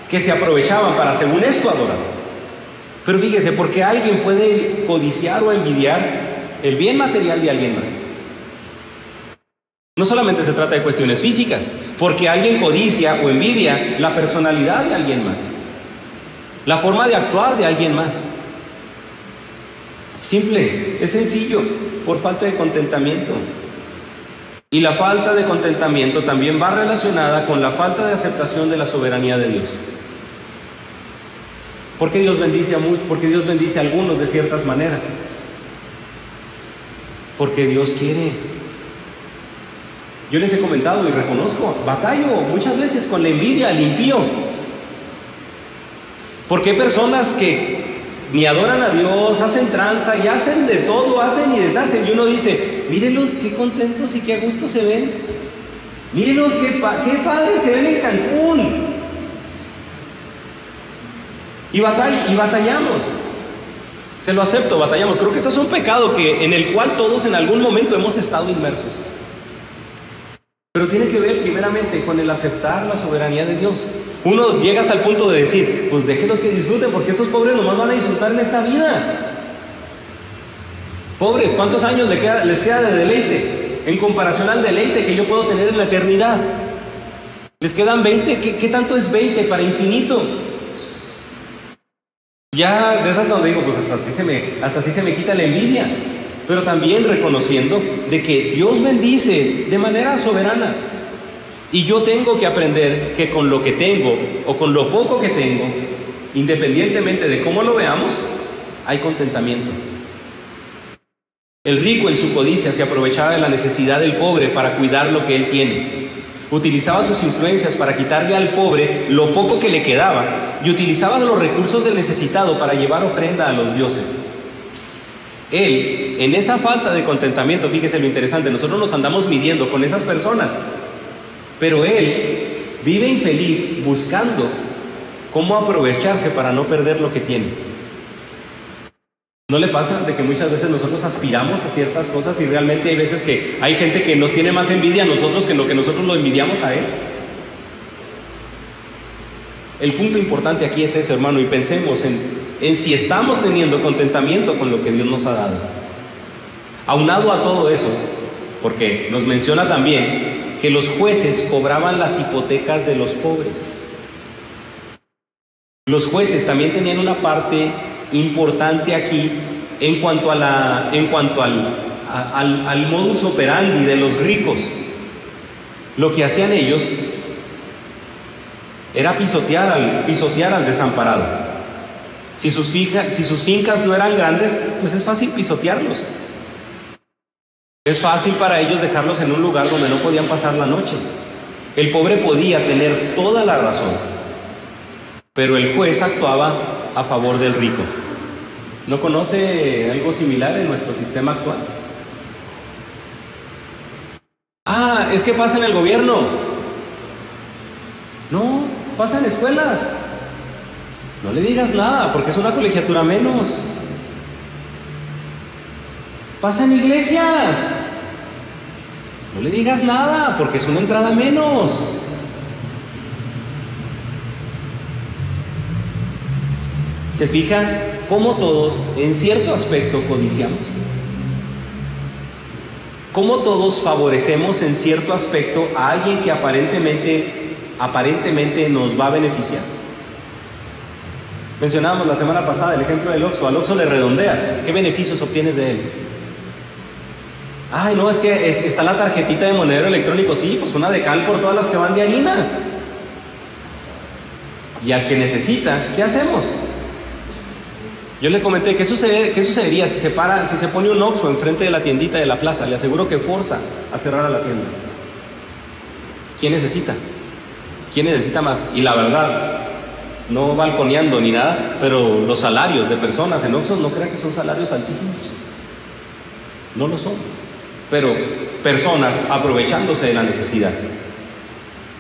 que se aprovechaban para, según esto, adorar. Pero fíjese, porque alguien puede codiciar o envidiar el bien material de alguien más. No solamente se trata de cuestiones físicas, porque alguien codicia o envidia la personalidad de alguien más, la forma de actuar de alguien más. Simple, es sencillo, por falta de contentamiento. Y la falta de contentamiento también va relacionada con la falta de aceptación de la soberanía de Dios. ¿Por qué Dios bendice a, porque Dios bendice a algunos de ciertas maneras? Porque Dios quiere yo les he comentado y reconozco, batallo muchas veces con la envidia al impío. Porque hay personas que ni adoran a Dios, hacen tranza y hacen de todo, hacen y deshacen. Y uno dice, mírenlos qué contentos y qué a gusto se ven. Mírenlos qué, qué padres se ven en Cancún. Y, y batallamos. Se lo acepto, batallamos. Creo que esto es un pecado que, en el cual todos en algún momento hemos estado inmersos. Pero tiene que ver primeramente con el aceptar la soberanía de Dios. Uno llega hasta el punto de decir, pues déjenlos que disfruten, porque estos pobres nomás van a disfrutar en esta vida. Pobres, ¿cuántos años les queda, de deleite en comparación al deleite que yo puedo tener en la eternidad? ¿Les quedan 20? ¿Qué, qué tanto es 20 para infinito? Ya de esas donde digo, pues hasta así, se me, hasta así se me quita la envidia, pero también reconociendo de que Dios bendice de manera soberana. Y yo tengo que aprender que con lo que tengo o con lo poco que tengo, independientemente de cómo lo veamos, hay contentamiento. El rico en su codicia se aprovechaba de la necesidad del pobre para cuidar lo que él tiene. Utilizaba sus influencias para quitarle al pobre lo poco que le quedaba y utilizaba los recursos del necesitado para llevar ofrenda a los dioses. Él, en esa falta de contentamiento, fíjese lo interesante, nosotros nos andamos midiendo con esas personas, pero él vive infeliz buscando cómo aprovecharse para no perder lo que tiene. ¿No le pasa de que muchas veces nosotros aspiramos a ciertas cosas y realmente hay veces que hay gente que nos tiene más envidia a nosotros que lo que nosotros lo envidiamos a Él? El punto importante aquí es eso, hermano, y pensemos en, en si estamos teniendo contentamiento con lo que Dios nos ha dado. Aunado a todo eso, porque nos menciona también que los jueces cobraban las hipotecas de los pobres. Los jueces también tenían una parte importante aquí en cuanto, al, modus operandi de los ricos. Lo que hacían ellos era pisotear al desamparado. Si sus, fincas no eran grandes, pues es fácil pisotearlos. Es fácil para ellos dejarlos en un lugar donde no podían pasar la noche. El pobre podía tener toda la razón, pero el juez actuaba a favor del rico. ¿No conoce algo similar en nuestro sistema actual? Ah, es que pasa en el gobierno. No, pasa en escuelas. No le digas nada, porque es una colegiatura menos. Pasa en iglesias. No le digas nada, porque es una entrada menos. ¿Se fijan cómo todos, en cierto aspecto, codiciamos? ¿Cómo todos favorecemos en cierto aspecto a alguien que aparentemente, aparentemente nos va a beneficiar? Mencionábamos la semana pasada el ejemplo del Oxxo. Al Oxxo le redondeas. ¿Qué beneficios obtienes de él? Ay, no, es que está la tarjetita de monedero electrónico. Sí, pues una de cal por todas las que van de harina. Y al que necesita, ¿qué hacemos? Yo le comenté, ¿qué, sucede, qué sucedería si se, para, si se pone un Oxxo enfrente de la tiendita de la plaza? Le aseguro que forza a cerrar a la tienda. ¿Quién necesita? ¿Quién necesita más? Y la verdad, no balconeando ni nada, pero los salarios de personas en Oxxo no crean que son salarios altísimos. No lo son. Pero personas aprovechándose de la necesidad.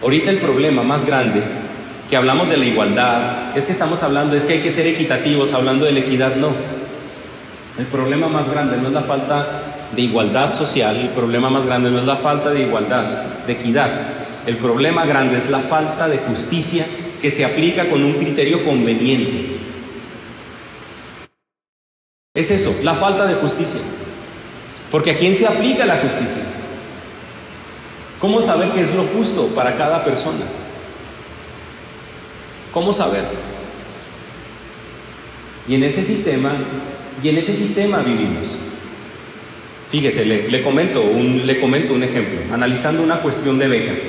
Ahorita el problema más grande que hablamos de la igualdad, es que estamos hablando, es que hay que ser equitativos, hablando de la equidad, no. El problema más grande no es la falta de igualdad social, el problema más grande no es la falta de igualdad, de equidad. El problema grande es la falta de justicia que se aplica con un criterio conveniente. Es eso, la falta de justicia. Porque ¿a quién se aplica la justicia? ¿Cómo saber qué es lo justo para cada persona? ¿Cómo saber? Y en ese sistema, y en ese sistema vivimos. Fíjese, le, comento un, le comento un ejemplo, analizando una cuestión de becas.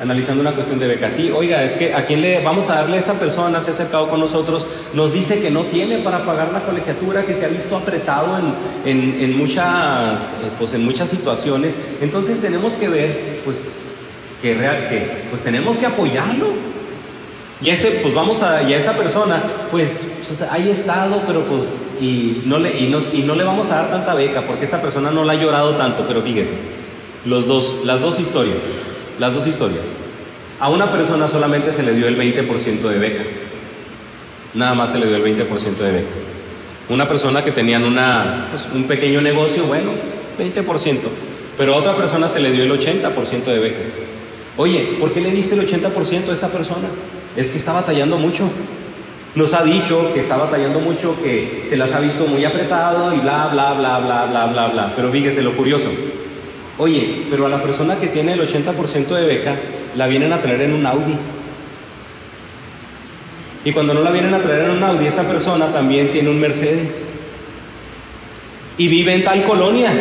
Analizando una cuestión de becas. Sí, oiga, es que a quién le vamos a darle a esta persona, se ha acercado con nosotros, nos dice que no tiene para pagar la colegiatura, que se ha visto apretado en, muchas, eh, pues en muchas situaciones. Entonces tenemos que ver, pues, que, real, que pues tenemos que apoyarlo y este, pues vamos a, y a esta persona, pues, pues ahí estado, pero pues, y no, le, y, y no le vamos a dar tanta beca, porque esta persona no la ha llorado tanto, pero fíjese, los dos, las dos historias, las dos historias. A una persona solamente se le dio el 20% de beca, nada más se le dio el 20% de beca. Una persona que tenían una, pues, un pequeño negocio, bueno, 20%. pero a otra persona se le dio el 80% de beca. Oye, ¿por qué le diste el 80% a esta persona? Es que está batallando mucho. Nos ha dicho que está batallando mucho, que se las ha visto muy apretado y bla, bla, bla, bla, bla, bla, bla. Pero fíjese lo curioso. Oye, pero a la persona que tiene el 80% de beca, la vienen a traer en un Audi. Y cuando no la vienen a traer en un Audi, esta persona también tiene un Mercedes. Y vive en tal colonia.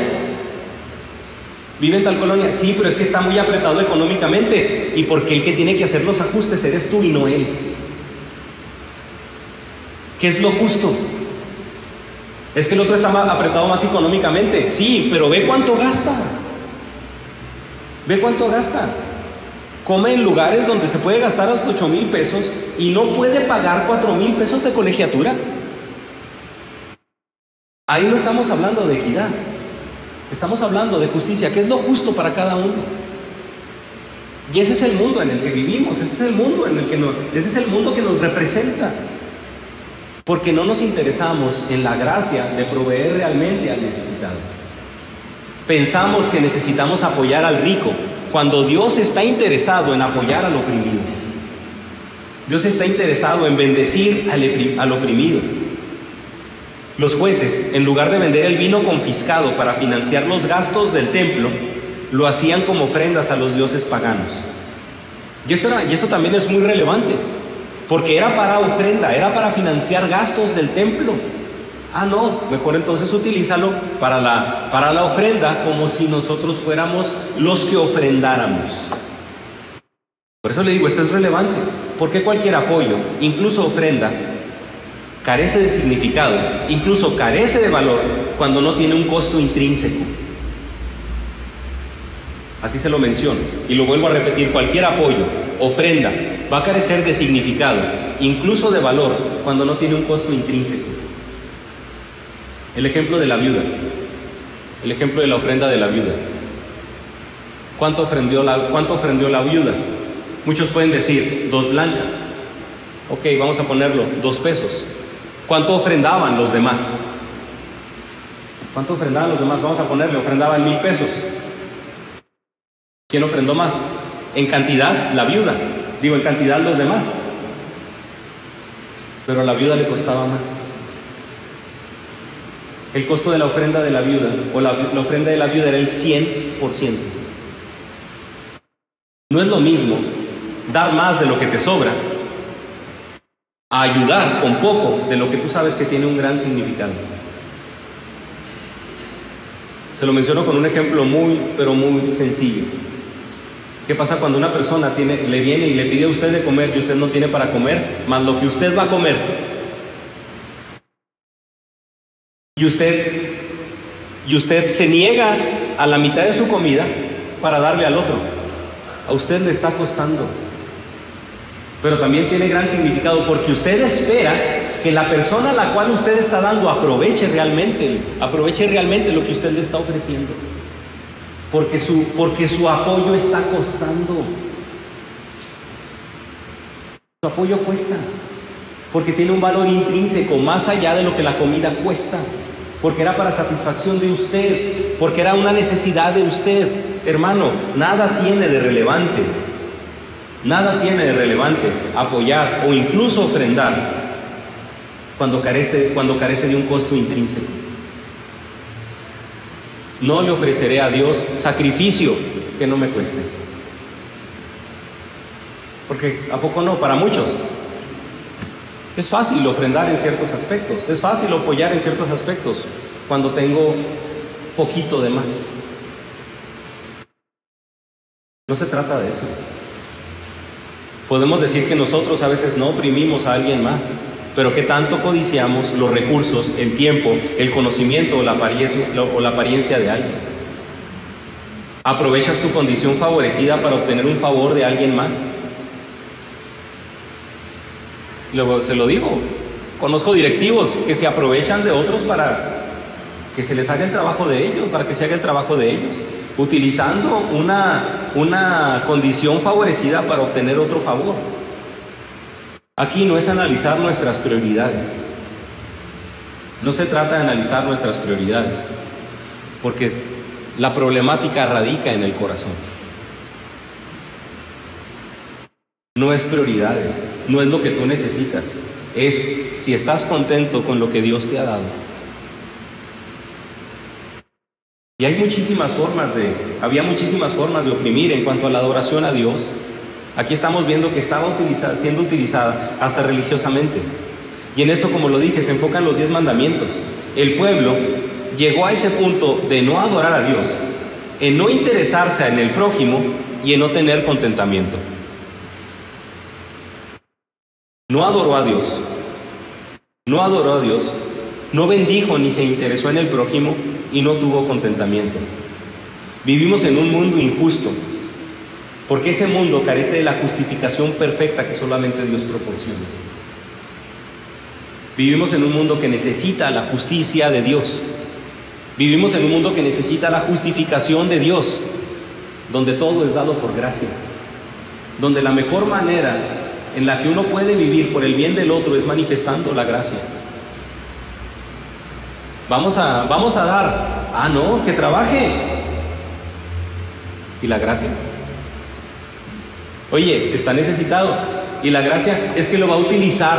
Vive en tal colonia. Sí, pero es que está muy apretado económicamente. Y porque el que tiene que hacer los ajustes eres tú y no él. ¿Qué es lo justo? Es que el otro está apretado más económicamente. Sí, pero ve cuánto gasta. Ve cuánto gasta. Come en lugares donde se puede gastar hasta 8 mil pesos y no puede pagar 4 mil pesos de colegiatura. Ahí no estamos hablando de equidad. Estamos hablando de justicia, que es lo justo para cada uno. Y ese es el mundo en el que vivimos, ese es el mundo en el que nos, ese es el mundo que nos representa. Porque no nos interesamos en la gracia de proveer realmente al necesitado. Pensamos que necesitamos apoyar al rico, cuando Dios está interesado en apoyar al oprimido. Dios está interesado en bendecir al oprimido. Los jueces, en lugar de vender el vino confiscado para financiar los gastos del templo, lo hacían como ofrendas a los dioses paganos. Y esto, también es muy relevante, porque era para ofrenda, era para financiar gastos del templo. Ah, no, mejor entonces utilízalo para la, para la ofrenda como si nosotros fuéramos los que ofrendáramos. Por eso le digo, esto es relevante, porque cualquier apoyo, incluso ofrenda, carece de significado, incluso carece de valor cuando no tiene un costo intrínseco. Así se lo menciono. Y lo vuelvo a repetir, cualquier apoyo, ofrenda, va a carecer de significado, incluso de valor, cuando no tiene un costo intrínseco. El ejemplo de la viuda. El ejemplo de la ofrenda de la viuda. ¿Cuánto ofrendió la, cuánto la viuda? Muchos pueden decir, dos blancas. Ok, vamos a ponerlo, dos pesos. ¿Cuánto ofrendaban los demás? ¿Cuánto ofrendaban los demás? Vamos a ponerle, ofrendaban mil pesos. ¿Quién ofrendó más? En cantidad, la viuda. Digo, en cantidad los demás. Pero a la viuda le costaba más. El costo de la ofrenda de la viuda o la, ofrenda de la viuda era el 100%. No es lo mismo dar más de lo que te sobra a ayudar con poco de lo que tú sabes que tiene un gran significado. Se lo menciono con un ejemplo muy, pero muy sencillo. ¿Qué pasa cuando una persona le viene y le pide a usted de comer y usted no tiene para comer, más lo que usted va a comer? Y usted, y usted se niega a la mitad de su comida para darle al otro. A usted le está costando. Pero también tiene gran significado porque usted espera que la persona a la cual usted está dando aproveche realmente, aproveche realmente lo que usted le está ofreciendo. Porque su, porque su apoyo está costando. Su apoyo cuesta. Porque tiene un valor intrínseco más allá de lo que la comida cuesta porque era para satisfacción de usted, porque era una necesidad de usted. Hermano, nada tiene de relevante, nada tiene de relevante apoyar o incluso ofrendar cuando carece, cuando carece de un costo intrínseco. No le ofreceré a Dios sacrificio que no me cueste. Porque ¿a poco no? Para muchos es fácil ofrendar en ciertos aspectos, es fácil apoyar en ciertos aspectos cuando tengo poquito de más. No se trata de eso. Podemos decir que nosotros a veces no oprimimos a alguien más, pero que tanto codiciamos los recursos, el tiempo, el conocimiento o la apariencia, o la apariencia de alguien. ¿Aprovechas tu condición favorecida para obtener un favor de alguien más? Luego se lo digo, conozco directivos que se aprovechan de otros para que se les haga el trabajo de ellos, para que se haga el trabajo de ellos, utilizando una, una condición favorecida para obtener otro favor. Aquí no es analizar nuestras prioridades. No se trata de analizar nuestras prioridades, porque La problemática radica en el corazón. No es prioridades, no es lo que tú necesitas, es si estás contento con lo que Dios te ha dado. Y hay muchísimas formas de, había muchísimas formas de oprimir en cuanto a la adoración a Dios. Aquí estamos viendo que estaba siendo utilizada hasta religiosamente. Y en eso, como lo dije, se enfocan los diez mandamientos. El pueblo llegó a ese punto de no adorar a Dios, en no interesarse en el prójimo y en no tener contentamiento. No adoró a Dios, no adoró a Dios, no bendijo ni se interesó en el prójimo y no tuvo contentamiento. Vivimos en un mundo injusto, porque ese mundo carece de la justificación perfecta que solamente Dios proporciona. Vivimos en un mundo que necesita la justicia de Dios. Vivimos en un mundo que necesita la justificación de Dios, donde todo es dado por gracia, donde la mejor manera en la que uno puede vivir por el bien del otro es manifestando la gracia. Vamos a, vamos a dar, ah, no, que trabaje. ¿Y la gracia? Oye, está necesitado. Y la gracia es que lo va a utilizar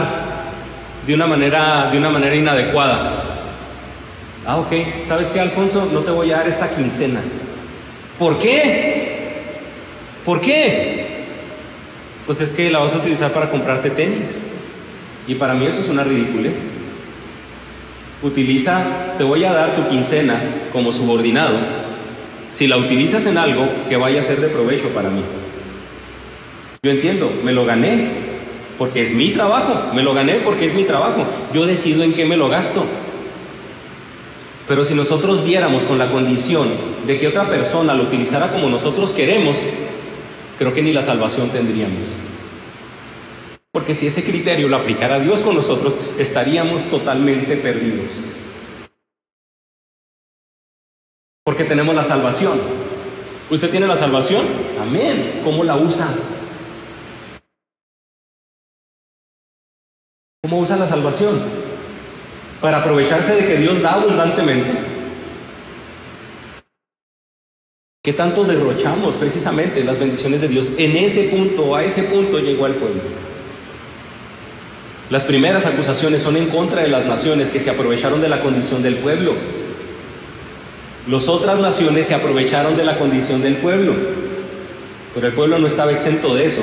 de una manera, de una manera inadecuada. Ah, ok, ¿sabes qué, Alfonso? No te voy a dar esta quincena. ¿Por qué? ¿Por qué? Pues es que la vas a utilizar para comprarte tenis. Y para mí eso es una ridiculez. Utiliza, te voy a dar tu quincena como subordinado, si la utilizas en algo que vaya a ser de provecho para mí. Yo entiendo, me lo gané, porque es mi trabajo, me lo gané porque es mi trabajo, yo decido en qué me lo gasto. Pero si nosotros viéramos con la condición de que otra persona lo utilizara como nosotros queremos, creo que ni la salvación tendríamos. Porque si ese criterio lo aplicara Dios con nosotros, estaríamos totalmente perdidos. Porque tenemos la salvación. ¿Usted tiene la salvación? Amén. ¿Cómo la usa? ¿Cómo usa la salvación? Para aprovecharse de que Dios da abundantemente. ¿Qué tanto derrochamos precisamente las bendiciones de Dios? En ese punto, a ese punto llegó el pueblo. Las primeras acusaciones son en contra de las naciones que se aprovecharon de la condición del pueblo. Las otras naciones se aprovecharon de la condición del pueblo, pero el pueblo no estaba exento de eso,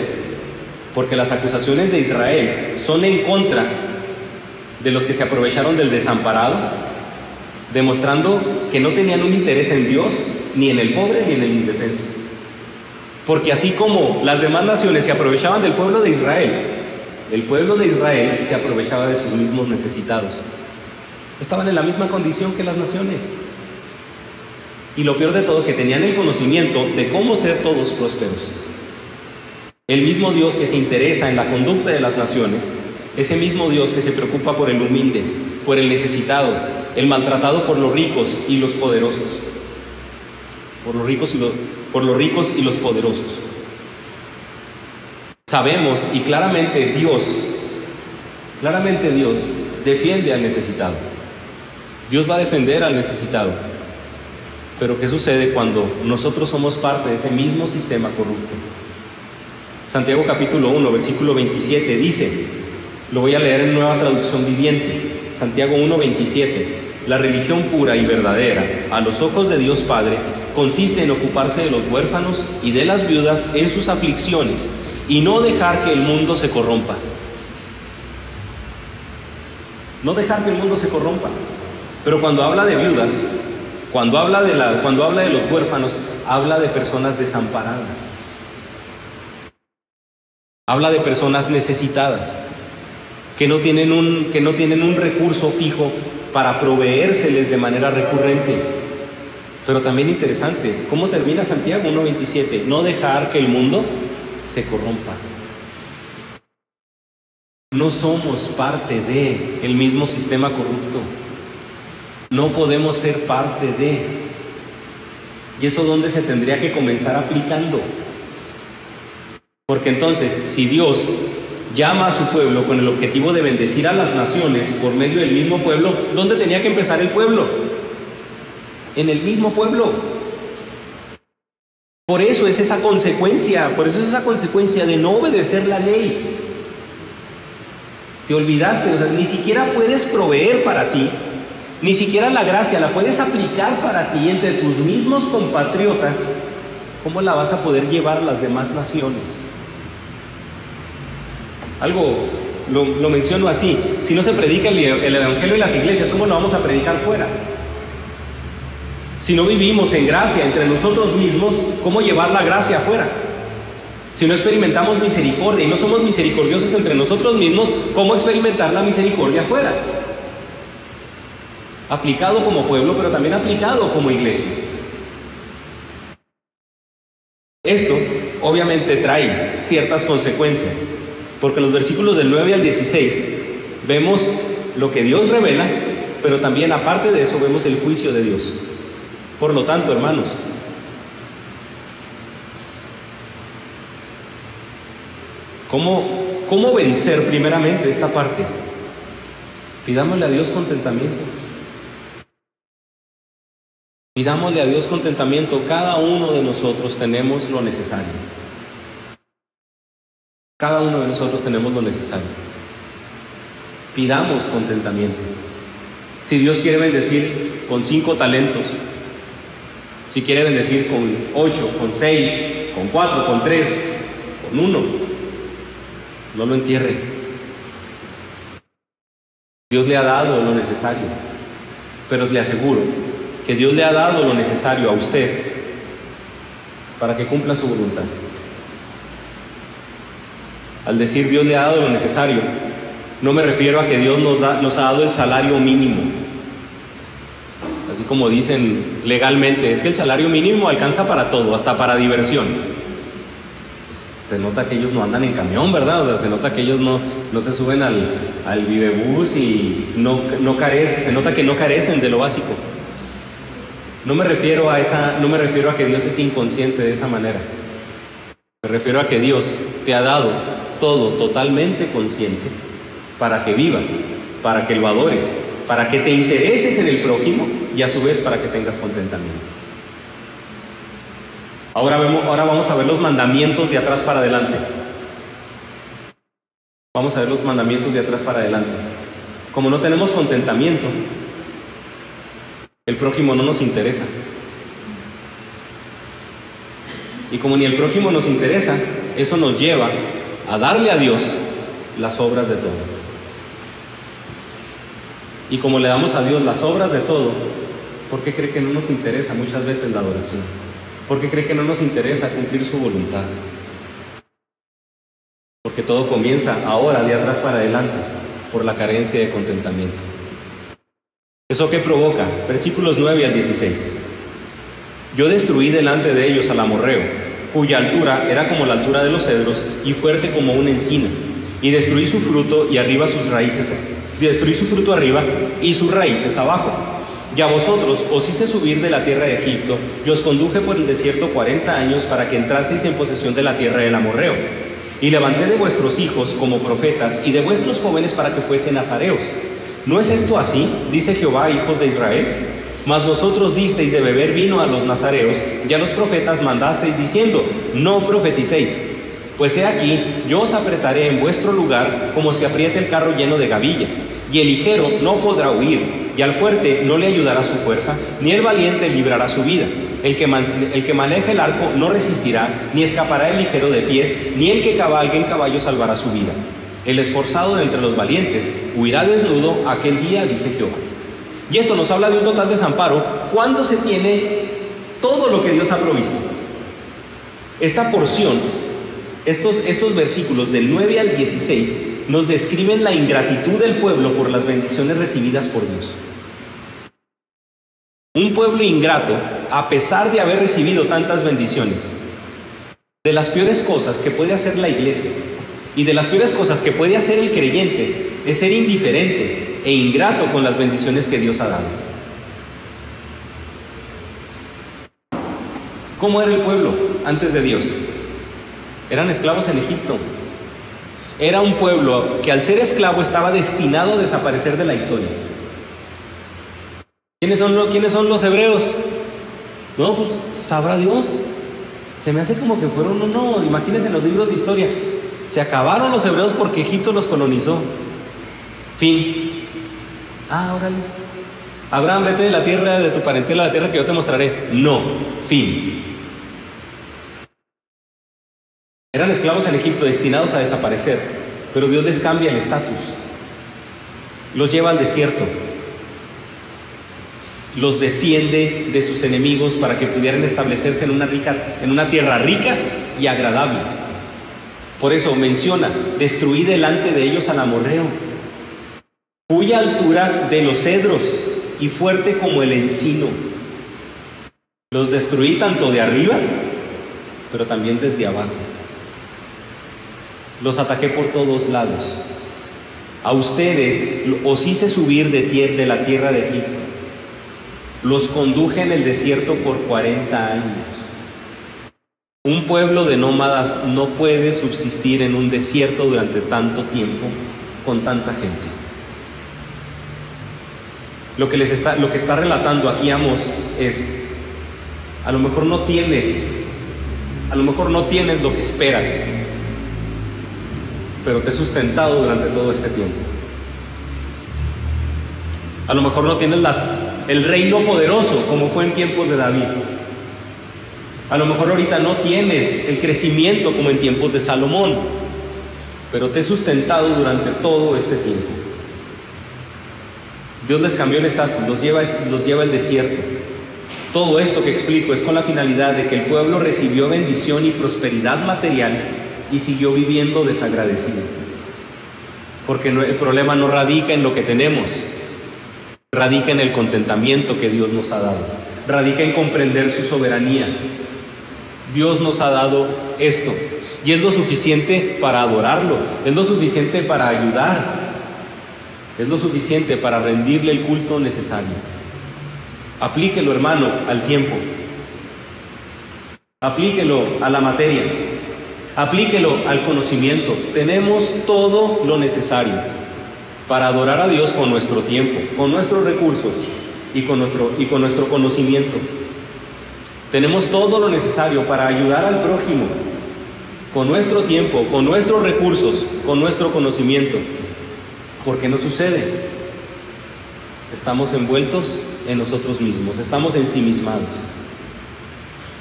porque las acusaciones de Israel son en contra de los que se aprovecharon del desamparado, demostrando que no tenían un interés en Dios, ni en el pobre, ni en el indefenso. Porque así como las demás naciones se aprovechaban del pueblo de Israel, el pueblo de Israel se aprovechaba de sus mismos necesitados. Estaban en la misma condición que las naciones. Y lo peor de todo, que tenían el conocimiento de cómo ser todos prósperos. El mismo Dios que se interesa en la conducta de las naciones, ese mismo Dios que se preocupa por el humilde, por el necesitado, el maltratado por los ricos y los poderosos. Por los ricos y los, por los, ricos y los poderosos. Sabemos y claramente Dios, claramente Dios defiende al necesitado. Dios va a defender al necesitado. Pero ¿qué sucede cuando nosotros somos parte de ese mismo sistema corrupto? Santiago capítulo 1, versículo 27 dice, lo voy a leer en nueva traducción viviente, Santiago 1, 27, la religión pura y verdadera a los ojos de Dios Padre consiste en ocuparse de los huérfanos y de las viudas en sus aflicciones y no dejar que el mundo se corrompa. No dejar que el mundo se corrompa. Pero cuando habla de viudas, cuando habla de, cuando habla de los huérfanos, habla de personas desamparadas. Habla de personas necesitadas, que no tienen un, que no tienen un recurso fijo para proveérseles de manera recurrente. Pero también interesante, ¿cómo termina Santiago 1.27? No dejar que el mundo se corrompa. No somos parte de el mismo sistema corrupto. No podemos ser parte de. ¿Y eso dónde se tendría que comenzar aplicando? Porque entonces, si Dios llama a su pueblo con el objetivo de bendecir a las naciones por medio del mismo pueblo, ¿dónde tenía que empezar el pueblo? En el mismo pueblo. Por eso es esa consecuencia, por eso es esa consecuencia de no obedecer la ley. Te olvidaste, o sea, ni siquiera puedes proveer para ti, ni siquiera la gracia la puedes aplicar para ti entre tus mismos compatriotas. ¿Cómo la vas a poder llevar a las demás naciones? Algo lo, menciono así. Si no se predica el, el Evangelio en las iglesias, ¿cómo lo vamos a predicar fuera? Si no vivimos en gracia entre nosotros mismos, ¿cómo llevar la gracia afuera? Si no experimentamos misericordia y no somos misericordiosos entre nosotros mismos, ¿cómo experimentar la misericordia afuera? Aplicado como pueblo, pero también aplicado como iglesia. Esto obviamente trae ciertas consecuencias, porque en los versículos del 9 al 16 vemos lo que Dios revela, pero también aparte de eso vemos el juicio de Dios. Por lo tanto, hermanos, ¿cómo, cómo vencer primeramente esta parte? Pidámosle a Dios contentamiento. Pidámosle a Dios contentamiento. Cada uno de nosotros tenemos lo necesario. Cada uno de nosotros tenemos lo necesario. Pidamos contentamiento. Si Dios quiere bendecir con cinco talentos, si quiere bendecir con ocho, con seis, con cuatro, con tres, con uno, no lo entierre. Dios le ha dado lo necesario, pero le aseguro que Dios le ha dado lo necesario a usted para que cumpla su voluntad. Al decir Dios le ha dado lo necesario, no me refiero a que Dios nos, da, nos ha dado el salario mínimo así como dicen legalmente, es que el salario mínimo alcanza para todo, hasta para diversión. Se nota que ellos no andan en camión, ¿verdad? O sea, se nota que ellos no, no se suben al, al vivebús y no, no se nota que no carecen de lo básico. No me refiero a esa, no me refiero a que Dios es inconsciente de esa manera. Me refiero a que Dios te ha dado todo totalmente consciente para que vivas, para que lo adores, para que te intereses en el prójimo y a su vez para que tengas contentamiento. Ahora, vemos, ahora vamos a ver los mandamientos de atrás para adelante. Vamos a ver los mandamientos de atrás para adelante. Como no tenemos contentamiento, el prójimo no nos interesa. Y como ni el prójimo nos interesa, eso nos lleva a darle a Dios las obras de todo. Y como le damos a Dios las obras de todo, ¿Por qué cree que no nos interesa muchas veces la adoración? ¿Por qué cree que no nos interesa cumplir su voluntad? Porque todo comienza ahora, de atrás para adelante, por la carencia de contentamiento. ¿Eso qué provoca? Versículos 9 al 16. Yo destruí delante de ellos al amorreo, cuya altura era como la altura de los cedros y fuerte como una encina, y destruí su fruto y arriba sus raíces, destruí su fruto arriba y sus raíces abajo y a vosotros os hice subir de la tierra de Egipto, y os conduje por el desierto cuarenta años para que entraseis en posesión de la tierra del amorreo. Y levanté de vuestros hijos como profetas y de vuestros jóvenes para que fuesen nazareos. ¿No es esto así? Dice Jehová, hijos de Israel. Mas vosotros disteis de beber vino a los nazareos, y a los profetas mandasteis diciendo, no profeticéis. Pues he aquí, yo os apretaré en vuestro lugar como se aprieta el carro lleno de gavillas, y el ligero no podrá huir, y al fuerte no le ayudará su fuerza, ni el valiente librará su vida. El que, el que el arco no resistirá, ni escapará el ligero de pies, ni el que cabalgue en caballo salvará su vida. El esforzado de entre los valientes huirá desnudo aquel día, dice Jehová. Y esto nos habla de un total desamparo cuando se tiene todo lo que Dios ha provisto. Esta porción, estos, versículos del 9 al 16, nos describen la ingratitud del pueblo por las bendiciones recibidas por Dios. Un pueblo ingrato, a pesar de haber recibido tantas bendiciones, de las peores cosas que puede hacer la iglesia y de las peores cosas que puede hacer el creyente es ser indiferente e ingrato con las bendiciones que Dios ha dado. ¿Cómo era el pueblo antes de Dios? Eran esclavos en Egipto. Era un pueblo que al ser esclavo estaba destinado a desaparecer de la historia. ¿Quiénes son, los, ¿Quiénes son los hebreos? No, pues sabrá Dios. Se me hace como que fueron uno, imagínense en los libros de historia, se acabaron los hebreos porque Egipto los colonizó. Fin. Ah, órale. Abraham, vete de la tierra de tu parentela a la tierra que yo te mostraré. No. Fin. Eran esclavos en Egipto destinados a desaparecer, pero Dios les cambia el estatus. Los lleva al desierto. Los defiende de sus enemigos para que pudieran establecerse en una, rica, en una tierra rica y agradable. Por eso menciona, destruí delante de ellos al amorreo, cuya altura de los cedros y fuerte como el encino. Los destruí tanto de arriba, pero también desde abajo. Los ataqué por todos lados. A ustedes os hice subir de, de la tierra de Egipto. Los conduje en el desierto por 40 años. Un pueblo de nómadas no puede subsistir en un desierto durante tanto tiempo con tanta gente. Lo que, les está, lo que está relatando aquí Amos es, a lo mejor no tienes, a lo mejor no tienes lo que esperas, pero te he sustentado durante todo este tiempo. A lo mejor no tienes el reino poderoso como fue en tiempos de David. A lo mejor ahorita no tienes el crecimiento como en tiempos de Salomón, pero te he sustentado durante todo este tiempo. Dios les cambió el estatus, los lleva, los lleva al desierto. Todo esto que explico es con la finalidad de que el pueblo recibió bendición y prosperidad material y siguió viviendo desagradecido. Porque el problema no radica en lo que tenemos, radica en el contentamiento que Dios nos ha dado, radica en comprender su soberanía. Dios nos ha dado esto y es lo suficiente para adorarlo, es lo suficiente para ayudar, es lo suficiente para rendirle el culto necesario. Aplíquelo, hermano, al tiempo. Aplíquelo a la materia. Aplíquelo al conocimiento. Tenemos todo lo necesario para adorar a Dios con nuestro tiempo, con nuestros recursos y con nuestro, y con nuestro conocimiento. Tenemos todo lo necesario para ayudar al prójimo con nuestro tiempo, con nuestros recursos, con nuestro conocimiento. ¿Por qué no sucede? Estamos envueltos en nosotros mismos, estamos ensimismados.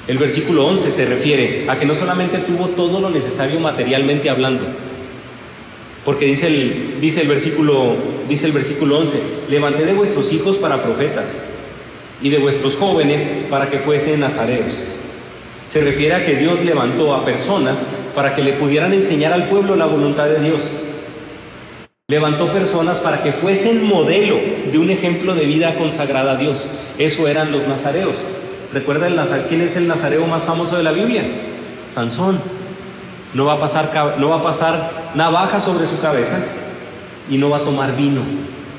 El versículo 11 se refiere a que no solamente tuvo todo lo necesario materialmente hablando, porque dice el, dice el, versículo, dice el versículo 11, levanté de vuestros hijos para profetas y de vuestros jóvenes para que fuesen nazareos. Se refiere a que Dios levantó a personas para que le pudieran enseñar al pueblo la voluntad de Dios. Levantó personas para que fuesen modelo de un ejemplo de vida consagrada a Dios. Eso eran los nazareos. ¿Recuerda el quién es el nazareo más famoso de la Biblia? Sansón. No va, a pasar, no va a pasar navaja sobre su cabeza y no va a tomar vino,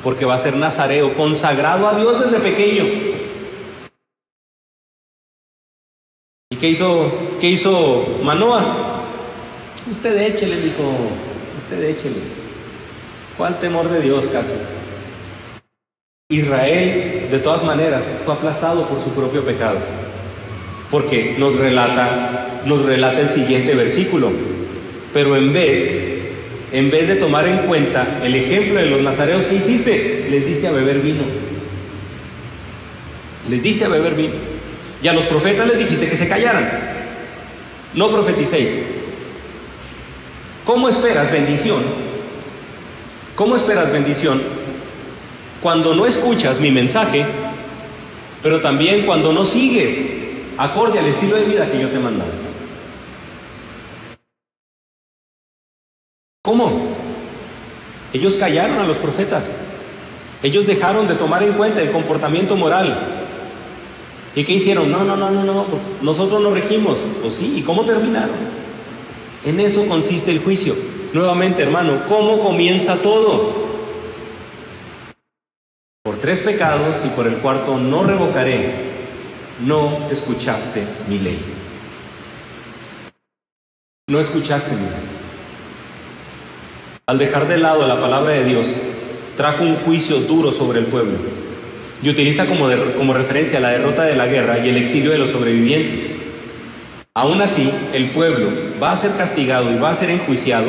porque va a ser nazareo, consagrado a Dios desde pequeño. ¿Y qué hizo, qué hizo Manoa? Usted échele, dijo, usted échele. ¿Cuál temor de Dios casi? Israel, de todas maneras, fue aplastado por su propio pecado. Porque nos relata, nos relata el siguiente versículo. Pero en vez, en vez de tomar en cuenta el ejemplo de los nazareos que hiciste, les diste a beber vino. Les diste a beber vino. Y a los profetas les dijiste que se callaran. No profeticéis. ¿Cómo esperas bendición ¿Cómo esperas bendición? Cuando no escuchas mi mensaje, pero también cuando no sigues acorde al estilo de vida que yo te he mandado. ¿Cómo? Ellos callaron a los profetas. Ellos dejaron de tomar en cuenta el comportamiento moral. ¿Y qué hicieron? No, no, no, no, no, pues nosotros nos regimos. Pues sí, ¿y cómo terminaron? En eso consiste el juicio. Nuevamente, hermano, ¿cómo comienza todo? Por tres pecados y por el cuarto no revocaré. No escuchaste mi ley. No escuchaste mi ley. Al dejar de lado la palabra de Dios, trajo un juicio duro sobre el pueblo y utiliza como, como referencia la derrota de la guerra y el exilio de los sobrevivientes. Aún así, el pueblo va a ser castigado y va a ser enjuiciado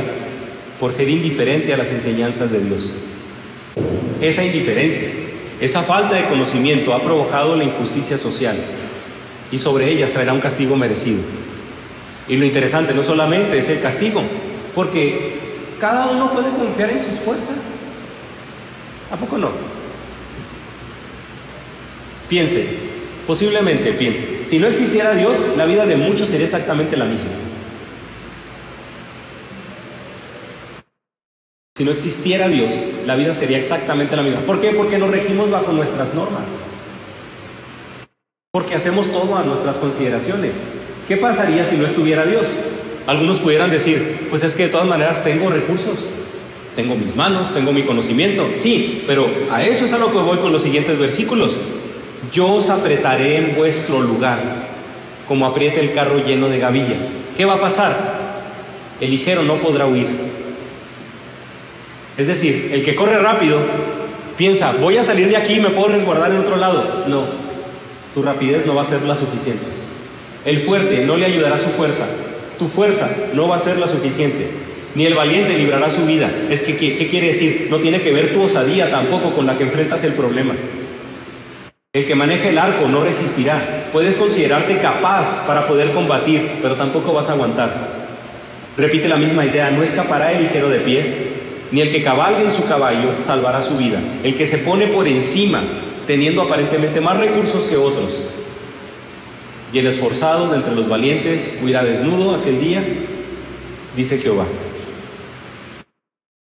por ser indiferente a las enseñanzas de Dios. Esa indiferencia, esa falta de conocimiento ha provocado la injusticia social y sobre ellas traerá un castigo merecido. Y lo interesante no solamente es el castigo, porque cada uno puede confiar en sus fuerzas. ¿A poco no? Piense, posiblemente piense, si no existiera Dios, la vida de muchos sería exactamente la misma. Si no existiera Dios, la vida sería exactamente la misma. ¿Por qué? Porque nos regimos bajo nuestras normas. Porque hacemos todo a nuestras consideraciones. ¿Qué pasaría si no estuviera Dios? Algunos pudieran decir, pues es que de todas maneras tengo recursos, tengo mis manos, tengo mi conocimiento. Sí, pero a eso es a lo que voy con los siguientes versículos. Yo os apretaré en vuestro lugar, como apriete el carro lleno de gavillas. ¿Qué va a pasar? El ligero no podrá huir. Es decir, el que corre rápido piensa, voy a salir de aquí y me puedo resguardar en otro lado. No, tu rapidez no va a ser la suficiente. El fuerte no le ayudará su fuerza, tu fuerza no va a ser la suficiente, ni el valiente librará su vida. Es que, ¿qué, quiere decir? No tiene que ver tu osadía tampoco con la que enfrentas el problema. El que maneja el arco no resistirá. Puedes considerarte capaz para poder combatir, pero tampoco vas a aguantar. Repite la misma idea, no escapará el ligero de pies, ni el que cabalgue en su caballo salvará su vida. El que se pone por encima, teniendo aparentemente más recursos que otros, y el esforzado de entre los valientes huirá desnudo aquel día, dice Jehová.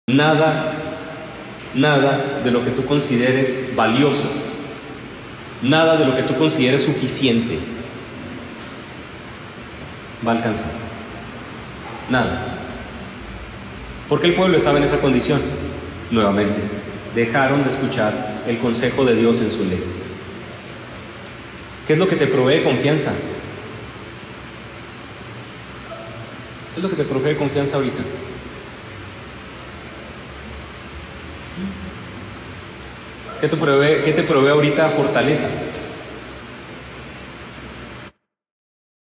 Nada, nada de lo que tú consideres valioso, nada de lo que tú consideres suficiente va a alcanzar. Nada. Porque el pueblo estaba en esa condición. Nuevamente, dejaron de escuchar el consejo de Dios en su ley. ¿Qué es lo que te provee confianza? ¿Qué es lo que te provee confianza ahorita? ¿Qué te provee, qué te provee ahorita fortaleza?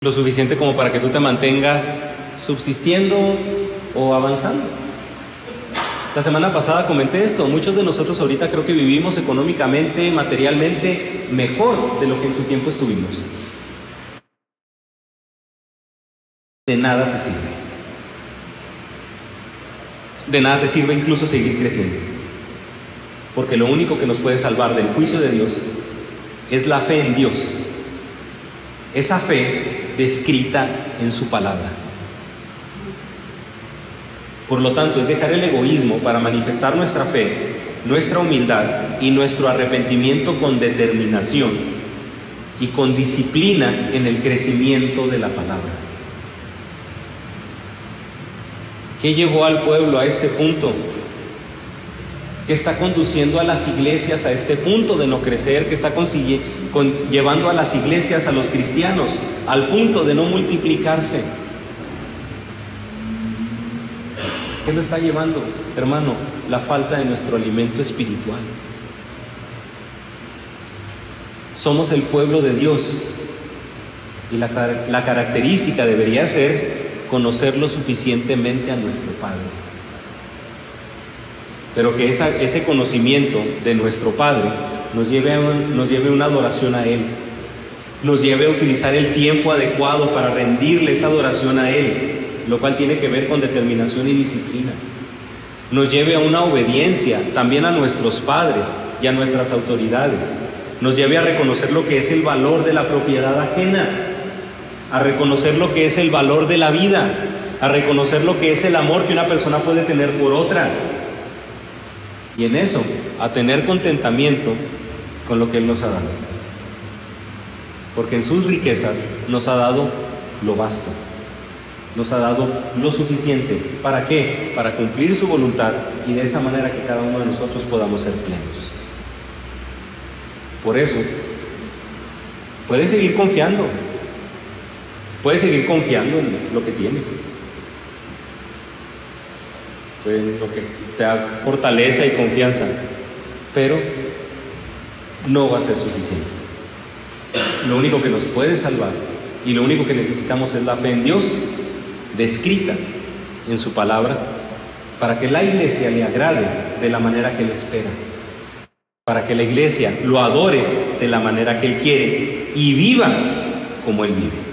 Lo suficiente como para que tú te mantengas subsistiendo o avanzando. La semana pasada comenté esto, muchos de nosotros ahorita creo que vivimos económicamente, materialmente mejor de lo que en su tiempo estuvimos. De nada te sirve. De nada te sirve incluso seguir creciendo. Porque lo único que nos puede salvar del juicio de Dios es la fe en Dios. Esa fe descrita en su palabra. Por lo tanto, es dejar el egoísmo para manifestar nuestra fe, nuestra humildad y nuestro arrepentimiento con determinación y con disciplina en el crecimiento de la palabra. ¿Qué llevó al pueblo a este punto? ¿Qué está conduciendo a las iglesias a este punto de no crecer? ¿Qué está llevando a las iglesias, a los cristianos, al punto de no multiplicarse? ¿Qué lo está llevando, hermano? La falta de nuestro alimento espiritual. Somos el pueblo de Dios y la, característica debería ser conocerlo suficientemente a nuestro Padre. Pero que ese conocimiento de nuestro Padre nos lleve, lleve una adoración a Él, nos lleve a utilizar el tiempo adecuado para rendirle esa adoración a Él, lo cual tiene que ver con determinación y disciplina. Nos lleve a una obediencia también a nuestros padres y a nuestras autoridades. Nos lleve a reconocer lo que es el valor de la propiedad ajena, a reconocer lo que es el valor de la vida, a reconocer lo que es el amor que una persona puede tener por otra. Y en eso, a tener contentamiento con lo que Él nos ha dado. Porque en sus riquezas nos ha dado lo vasto nos ha dado lo suficiente. ¿Para qué? Para cumplir su voluntad y de esa manera que cada uno de nosotros podamos ser plenos. Por eso, puedes seguir confiando. Puedes seguir confiando en lo que tienes. En lo que te da fortaleza y confianza. Pero no va a ser suficiente. Lo único que nos puede salvar Y lo único que necesitamos es la fe en Dios, descrita en su palabra, para que la iglesia le agrade de la manera que él espera, para que la iglesia lo adore de la manera que él quiere y viva como él vive.